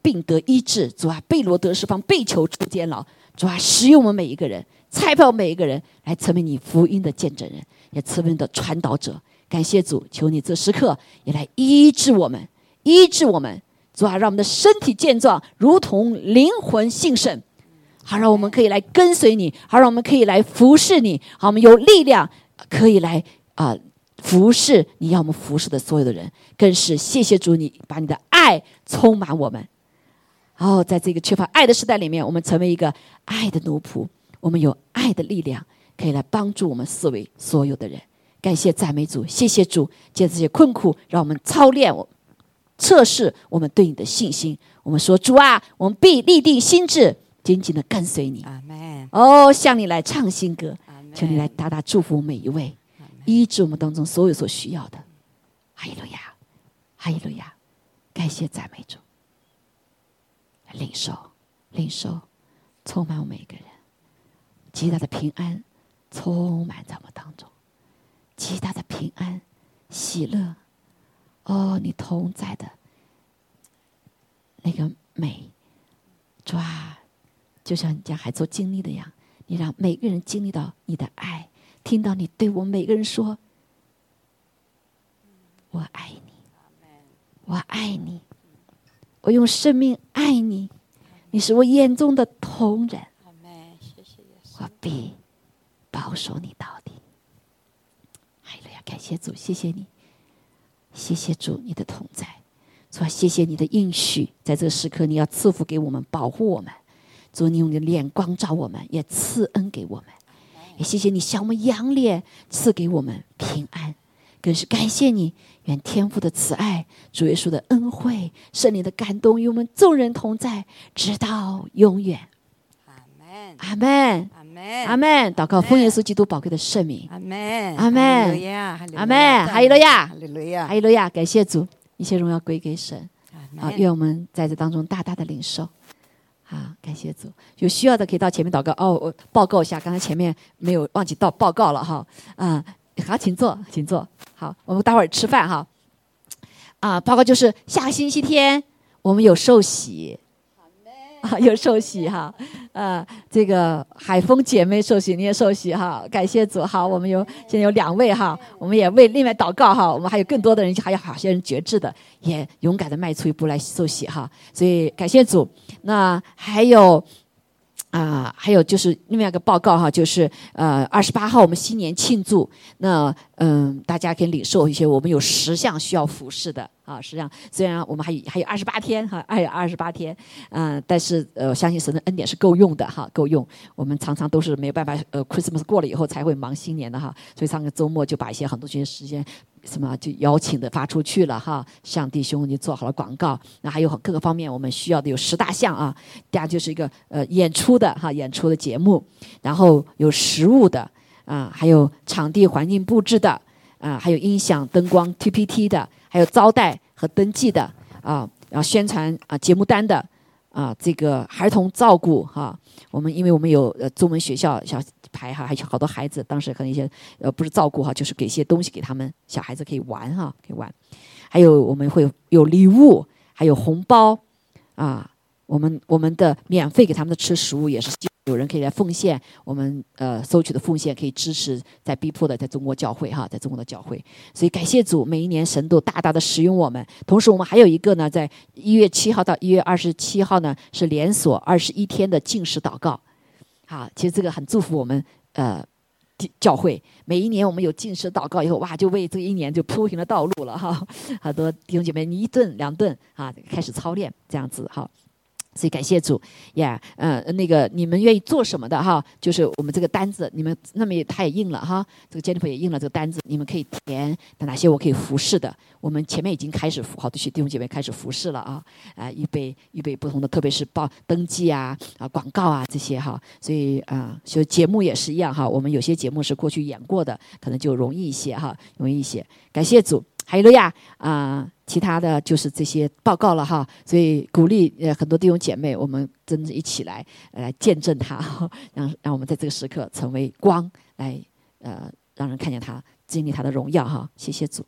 并得医治。主啊，被罗得释放，被囚出监牢。主啊，使用我们每一个人，差派每一个人来成为你福音的见证人，也成为你的传导者。感谢主，求你这时刻也来医治我们，医治我们。主啊，让我们的身体健壮，如同灵魂兴盛。好，让我们可以来跟随你；好，让我们可以来服侍你；好，我们有力量可以来啊服侍你要我们服侍的所有的人。更是谢谢主，你把你的爱充满我们。哦，在这个缺乏爱的时代里面，我们成为一个爱的奴仆。我们有爱的力量，可以来帮助我们四围所有的人。感谢赞美主，谢谢主，借这些困苦，让我们操练我。测试我们对你的信心。我们说主啊，我们必立定心志，紧紧的跟随你。阿门。哦，向你来唱新歌，求你来大大祝福每一位，医治我们当中所有所需要的。哈利路亚，哈利路亚，感谢赞美主。领受，领受，充满我们每个人，极大的平安充满在我们当中，极大的平安喜乐。哦，你同在的那个美，主啊，就像你家孩子经历的一样，你让每个人经历到你的爱，听到你对我们每个人说：“我爱你，我爱你，我用生命爱你，你是我眼中的同人。”我必保守你到底。哎呀，感谢主，谢谢你。谢谢主，你的同在，主啊，谢谢你的应许，在这个时刻，你要赐福给我们，保护我们。主，你用你的脸光照我们，也赐恩给我们。也谢谢你向我们扬脸，赐给我们平安。更是感谢你，愿天父的慈爱、主耶稣的恩惠、圣灵的感动与我们众人同在，直到永远。阿门。阿门。阿门。阿门。祷告奉耶稣基督宝贵的圣名。阿门。阿门。阿门。哈利路亚。哈利路亚。哈利路亚，感谢主，一切荣耀归给神。阿啊，门。愿我们在这当中大大的领受。好，感谢主，有需要的可以到前面祷告。哦，我报告一下，刚才前面没有忘记到报告了哈。啊，好，请坐，请坐。好，我们待会儿吃饭哈。啊，报告就是下个星期天我们有寿喜。啊，又受喜哈，呃，这个海峰姐妹受喜，你也受喜哈，感谢主好，我们有现在有两位哈，我们也为另外祷告哈，我们还有更多的人，还有好些人觉志的，也勇敢的迈出一步来受喜哈，所以感谢主。那还有啊、还有就是另外一个报告哈，就是呃二十八号我们新年庆祝，那嗯、大家可以领受一些，我们有十项需要服侍的啊，实际上虽然我们还有还有二十八天哈，还有二十八天，嗯、但是呃，我相信神的恩典是够用的哈，够用。我们常常都是没有办法，呃，Christmas 过了以后才会忙新年的哈，所以上个周末就把一些很多这些时间。什么就邀请的发出去了哈，向弟兄就做好了广告。那还有各个方面我们需要的有十大项啊，第二就是一个呃演出的哈，演出的节目，然后有实物的啊，还有场地环境布置的啊，还有音响、灯光、TPT 的，还有招待和登记的啊，然后宣传啊节目单的啊，这个儿童照顾哈，我们因为我们有呃中文学校小排哈，还有好多孩子，当时可能一些呃不是照顾哈，就是给一些东西给他们小孩子可以玩哈，可以玩，还有我们会有礼物，还有红包啊，我们我们的免费给他们的吃食物也是有人可以来奉献，我们呃收取的奉献可以支持在逼迫的在中国教会哈，在中国的教会，所以感谢主，每一年神都大大的使用我们。同时，我们还有一个呢，在一月七号到一月二十七号呢，是连锁二十一天的禁食祷告。好，其实这个很祝福我们呃教会。每一年我们有禁食祷告以后，哇，就为这一年就铺平了道路了哈。好多弟兄姐妹，你一顿两顿啊，开始操练这样子哈。所以感谢主呀，呃，那个你们愿意做什么的哈？就是我们这个单子，你们那么也他也印了哈，这个 Jennifer 也印了这个单子，你们可以填哪些我可以服侍的。我们前面已经开始服，好多弟兄姐妹开始服侍了啊，啊，预备预备不同的，特别是报登记啊啊广告啊这些哈。所以啊，就节目也是一样哈，我们有些节目是过去演过的，可能就容易一些哈，容易一些。感谢主。哈利路亚啊！其他的就是这些报告了哈，所以鼓励呃很多弟兄姐妹，我们真的一起来来见证他，让让我们在这个时刻成为光，来呃让人看见他，经历他的荣耀哈。谢谢主。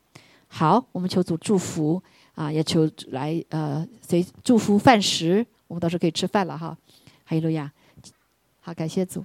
好，我们求主祝福啊，也求来呃谁祝福饭食，我们到时候可以吃饭了哈。还有路亚，好，感谢主。